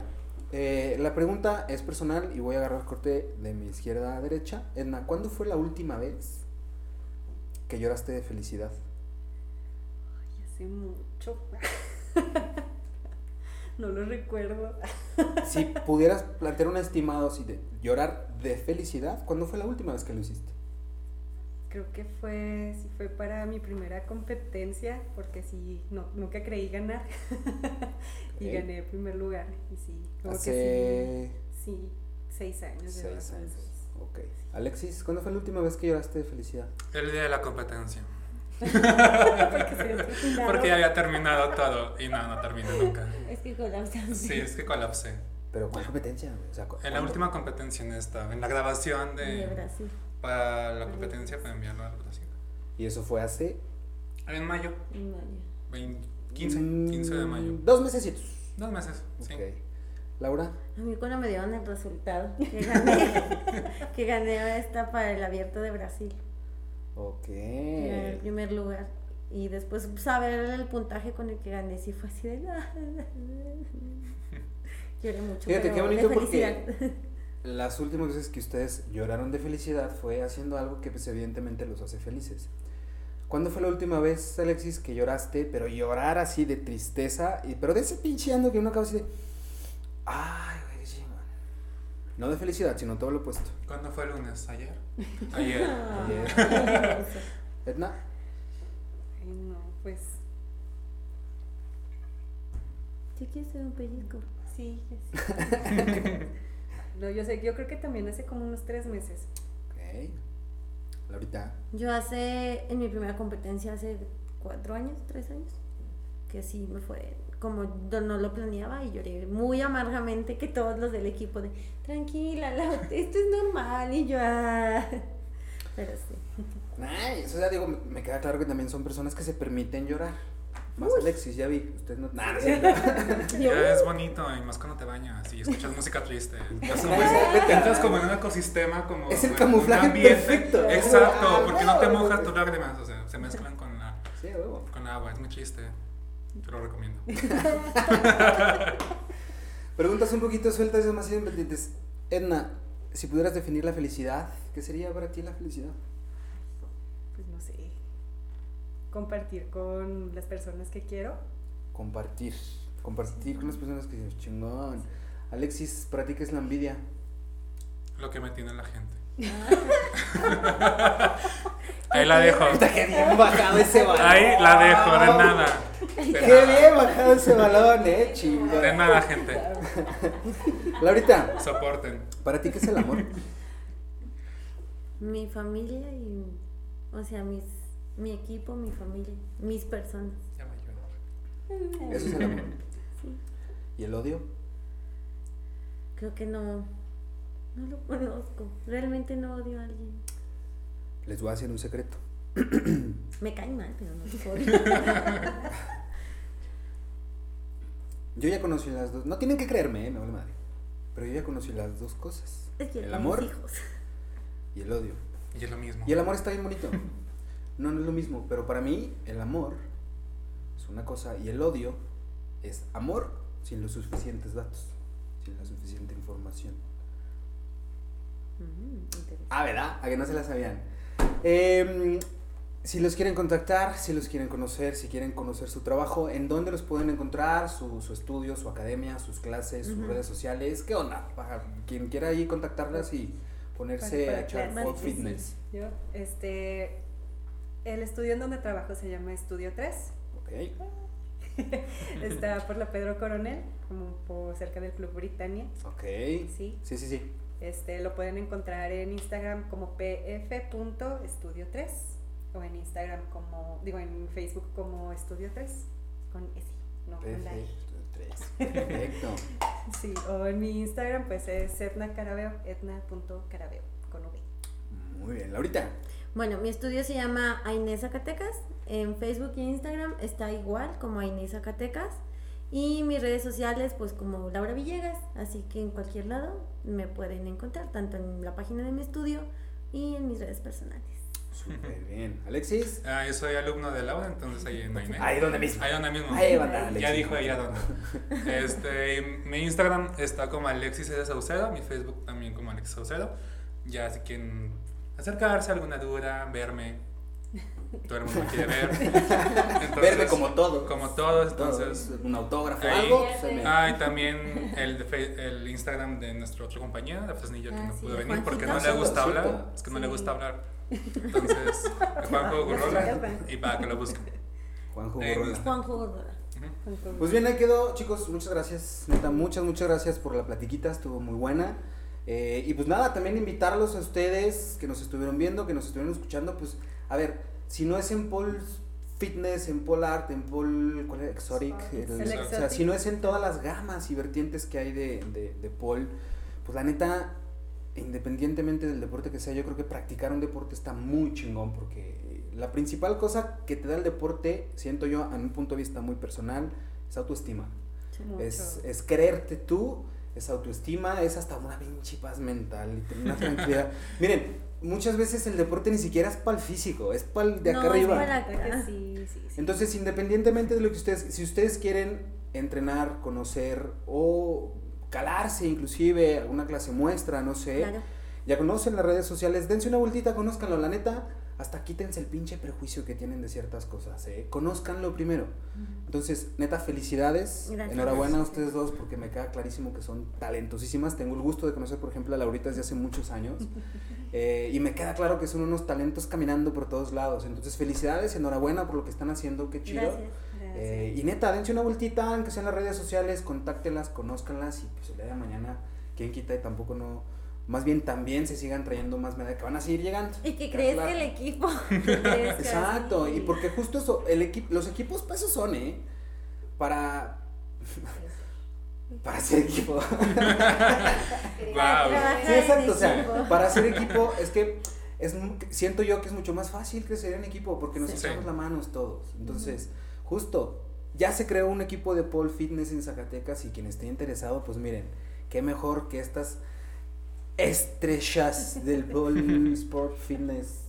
Speaker 1: Eh, la pregunta es personal y voy a agarrar corte de mi izquierda a derecha. Edna, ¿cuándo fue la última vez que lloraste de felicidad?
Speaker 3: Ay, hace mucho. no lo recuerdo.
Speaker 1: Si pudieras plantear un estimado así de llorar de felicidad, ¿cuándo fue la última vez que lo hiciste?
Speaker 3: Creo que fue, sí fue para mi primera competencia, porque sí, no, nunca creí ganar. y gané primer lugar. Y sí, como
Speaker 1: Hace
Speaker 3: que sí, sí, seis años. de
Speaker 1: seis años. Ok. Alexis, ¿cuándo fue la última vez que lloraste de felicidad?
Speaker 4: El día de la competencia.
Speaker 3: porque
Speaker 4: ya había terminado todo y no, no terminé nunca.
Speaker 2: Es que colapsamos.
Speaker 4: Sí, es que colapsé.
Speaker 1: ¿Pero cuál competencia? güey? O sea, ¿cu-
Speaker 4: En la última competencia en esta, en la grabación
Speaker 2: De
Speaker 4: de,
Speaker 2: Brasil.
Speaker 4: Para la competencia para enviarlo a Brasil.
Speaker 1: Y eso fue hace...
Speaker 4: En mayo,
Speaker 2: en mayo.
Speaker 4: 20 15,
Speaker 1: mm,
Speaker 4: 15 de mayo.
Speaker 1: Dos mesecitos.
Speaker 4: Dos meses, sí.
Speaker 1: Ok. Laura,
Speaker 2: A mí cuando me dieron el resultado que gané, que gané esta para el abierto de Brasil,
Speaker 1: ok.
Speaker 2: gané el primer lugar. Y después saber el puntaje con el que gané, sí fue así de... Lloré mucho.
Speaker 1: Fíjate,
Speaker 2: pero
Speaker 1: qué bonito
Speaker 2: de felicidad.
Speaker 1: porque las últimas veces que ustedes lloraron de felicidad fue haciendo algo que pues evidentemente los hace felices. ¿Cuándo fue la última vez, Alexis, que lloraste, pero llorar así de tristeza, y, pero de ese pinche ando que uno acaba así de... Ay, güey, qué chingón. No de felicidad, sino todo lo opuesto.
Speaker 4: ¿Cuándo fue el lunes? ¿Ayer? Ayer.
Speaker 1: Ayer. Edna,
Speaker 3: Ay, no, pues
Speaker 2: ¿Sí quieres ser un pellizco?
Speaker 3: sí, sí. No, yo sé, yo creo que también hace como unos tres meses.
Speaker 1: ok. Laurita,
Speaker 2: Yo hace, en mi primera competencia hace cuatro años, tres años, que sí me fue como no lo planeaba y lloré muy amargamente que todos los del equipo de, tranquila, esto es normal y yo, "Ah". pero sí.
Speaker 1: Nice. O sea, digo, me queda claro que también son personas que se permiten llorar. Más Alexis, ya vi. Usted no. Cierto.
Speaker 2: Yo,
Speaker 4: Ya es bonito y más cuando te bañas y escuchas música triste. Entras como,
Speaker 1: Exacto.
Speaker 4: entras como en un ecosistema como...
Speaker 1: Es el camuflaje perfecto.
Speaker 4: Exacto,
Speaker 1: Ah,
Speaker 4: porque no te mojas tus lágrimas, o sea, se mezclan con la,
Speaker 1: Sí,
Speaker 4: con agua, es muy chiste. Te lo recomiendo.
Speaker 1: Preguntas un poquito sueltas y demasiado independientes. Edna, si pudieras definir la felicidad, ¿qué sería para ti la felicidad?
Speaker 3: Pues no sé. Compartir con las personas que quiero.
Speaker 1: Compartir. Compartir con las personas que dices, chingón. Alexis, ¿para ti qué es la envidia?
Speaker 4: Lo que me tiene la gente. Ahí la dejo.
Speaker 1: Puta, qué bien bajado ese balón.
Speaker 4: Ahí la dejo, de nada. De
Speaker 1: Qué
Speaker 4: nada.
Speaker 1: bien bajado ese balón, eh,
Speaker 4: De
Speaker 1: chinga.
Speaker 4: nada, gente.
Speaker 1: Laurita,
Speaker 4: Soporten.
Speaker 1: ¿para ti qué es el amor?
Speaker 2: Mi familia y, o sea, mis, mi equipo, mi familia, mis personas.
Speaker 4: Ya me ayudo.
Speaker 1: Eso es el amor.
Speaker 2: Sí.
Speaker 1: ¿Y el odio?
Speaker 2: Creo que no, no lo conozco. Realmente no odio a alguien.
Speaker 1: Les voy a decir un secreto.
Speaker 2: Me cae mal, pero no los odio.
Speaker 1: Yo ya conocí las dos. No tienen que creerme, eh, me vale madre. Pero yo ya conocí las dos cosas.
Speaker 2: Es que
Speaker 1: El amor
Speaker 2: hijos.
Speaker 1: y el odio.
Speaker 4: Y es lo mismo.
Speaker 1: Y el amor está bien bonito. No, no es lo mismo. Pero para mí, el amor es una cosa y el odio es amor sin los suficientes datos, sin la suficiente información.
Speaker 2: Mm.
Speaker 1: Ah, ¿verdad? A que no se la sabían. Em, si los quieren contactar, si los quieren conocer, si quieren conocer su trabajo, ¿en dónde los pueden encontrar? Su, su estudio, su academia, sus clases, sus redes sociales. ¿Qué onda? Para quien quiera ahí contactarlas y ponerse
Speaker 3: Para-
Speaker 1: a echar
Speaker 3: para clases, sí.
Speaker 1: fitness.
Speaker 3: Yo, este, el estudio en donde trabajo se llama Estudio 3.
Speaker 1: Ok,
Speaker 3: Está por la Pedro Coronel, como por cerca del Club Britannia.
Speaker 1: ok.
Speaker 3: Sí.
Speaker 1: Sí, sí, sí.
Speaker 3: Este, lo pueden encontrar en Instagram como pf.estudio3 o en Instagram como, digo, en Facebook como Estudio 3 con S, no con la I.
Speaker 1: Perfecto. Tres. Perfecto.
Speaker 3: Sí, o en mi Instagram pues es Etna Carabeo, etna.carabeo con V.
Speaker 1: Muy bien, Laurita.
Speaker 2: Bueno, mi estudio se llama Ainés Zacatecas. En Facebook y Instagram está igual como Ainés Zacatecas. Y mis redes sociales, pues como Laura Villegas. Así que en cualquier lado me pueden encontrar, tanto en la página de mi estudio y en mis redes personales.
Speaker 1: Súper bien. Alexis.
Speaker 4: Ah, yo soy alumno de Laura, entonces ahí en Aine.
Speaker 1: Ahí donde mismo.
Speaker 4: Ahí donde mismo.
Speaker 1: Ahí va a andar,
Speaker 4: Ya
Speaker 1: Alexis.
Speaker 4: dijo ella dónde. Este, mi Instagram está como Alexis S. Saucedo, mi Facebook también como Alexis Saucedo. Ya si quieren acercarse, alguna duda, verme. Todo el mundo quiere ver. Entonces,
Speaker 1: Verme como todo.
Speaker 4: Como todos, entonces.
Speaker 1: Todos, un autógrafo
Speaker 4: ahí-
Speaker 1: algo. pues,
Speaker 4: Ah, y también el, el Instagram de nuestra otra compañía, de Fresnillo, que
Speaker 2: Ah,
Speaker 4: no
Speaker 2: sí,
Speaker 4: pudo venir porque no le gusta hablar. Es que no le
Speaker 3: Sí.
Speaker 4: gusta hablar. Entonces, Juanjo Gurrola. Y para que lo busquen.
Speaker 1: Juanjo
Speaker 4: Eh,
Speaker 1: Borrola.
Speaker 2: Juanjo Gordora.
Speaker 4: Ujú.
Speaker 1: Pues bien, ahí quedó, chicos. Muchas gracias. Neta, muchas, muchas gracias por la platiquita. Estuvo muy buena. Eh, y pues nada, también invitarlos a ustedes que nos estuvieron viendo, que nos estuvieron escuchando. Pues, a ver, si no es en Paul Fitness, en Paul Art, en Paul ¿cuál era? Exotic,
Speaker 3: Exotic.
Speaker 1: el-
Speaker 3: El
Speaker 1: o sea,
Speaker 3: Exotic.
Speaker 1: si no es en todas las gamas y vertientes que hay de, de, de Paul, pues la neta, independientemente del deporte que sea, yo creo que practicar un deporte está muy chingón porque la principal cosa que te da el deporte, siento yo, a mi punto de vista muy personal, es autoestima. Es, es creerte tú, es autoestima, es hasta una pinche paz mental y tener una tranquilidad. Miren, muchas veces el deporte ni siquiera es para el físico, es para el de acá
Speaker 2: No, es
Speaker 1: arriba.
Speaker 2: para-
Speaker 3: que sí, sí, sí.
Speaker 1: Entonces, independientemente de lo que ustedes, si ustedes quieren entrenar, conocer o calarse inclusive, alguna clase muestra, no sé,
Speaker 2: Claro.
Speaker 1: ya conocen las redes sociales, dense una vueltita, conózcanlo, la neta, hasta quítense el pinche prejuicio que tienen de ciertas cosas, ¿eh? Conózcanlo primero. Entonces, neta, felicidades.
Speaker 2: Gracias.
Speaker 1: Enhorabuena a ustedes dos porque me queda clarísimo que son talentosísimas. Tengo el gusto de conocer, por ejemplo, a Laurita desde hace muchos años. Eh, y me queda claro que son unos talentos caminando por todos lados. Entonces, felicidades, enhorabuena por lo que están haciendo, qué chido.
Speaker 2: Gracias.
Speaker 3: Gracias.
Speaker 1: Eh, y neta, dense una vueltita, aunque sean las redes sociales, contáctenlas, conózcanlas y pues el día de mañana, quien quita y tampoco no. Más bien también se sigan trayendo más medallas que van a seguir llegando.
Speaker 2: Y que crezca
Speaker 1: claro.
Speaker 2: el equipo. que
Speaker 1: Exacto, y porque justo eso, el equipo, los equipos eso son, ¿eh? Para. para hacer equipo.
Speaker 4: Wow.
Speaker 1: Sí, exacto, o sea, para hacer equipo es que es, siento yo que es mucho más fácil crecer en equipo porque nos
Speaker 2: Sí.
Speaker 1: echamos la manos todos. Entonces, justo, ya se creó un equipo de pole fitness en Zacatecas y quien esté interesado, pues miren, qué mejor que estas estrechas del pole sport fitness.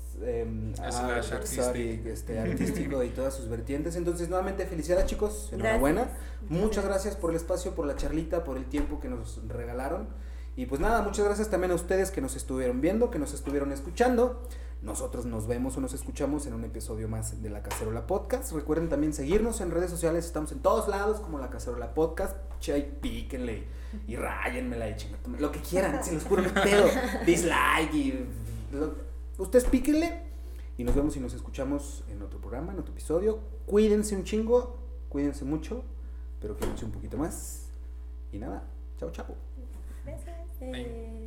Speaker 4: artistic.
Speaker 1: sorry, este, artístico y todas sus vertientes. Entonces, nuevamente, felicidades chicos, enhorabuena.
Speaker 2: Gracias.
Speaker 1: Muchas gracias por el espacio, por la charlita, por el tiempo que nos regalaron. Y pues nada, muchas gracias también a ustedes que nos estuvieron viendo, que nos estuvieron escuchando. Nosotros nos vemos o nos escuchamos en un episodio más de La Cacerola Podcast. Recuerden también seguirnos en redes sociales, estamos en todos lados como La Cacerola Podcast. Che, píquenle y ráyenmela y chingada, lo que quieran, se los juro, no pedo. Dislike y... lo- ustedes píquenle Y nos vemos y nos escuchamos en otro programa, en otro episodio. Cuídense un chingo, cuídense mucho, pero quédense un poquito más. Y nada, chao, chao.
Speaker 3: Besos.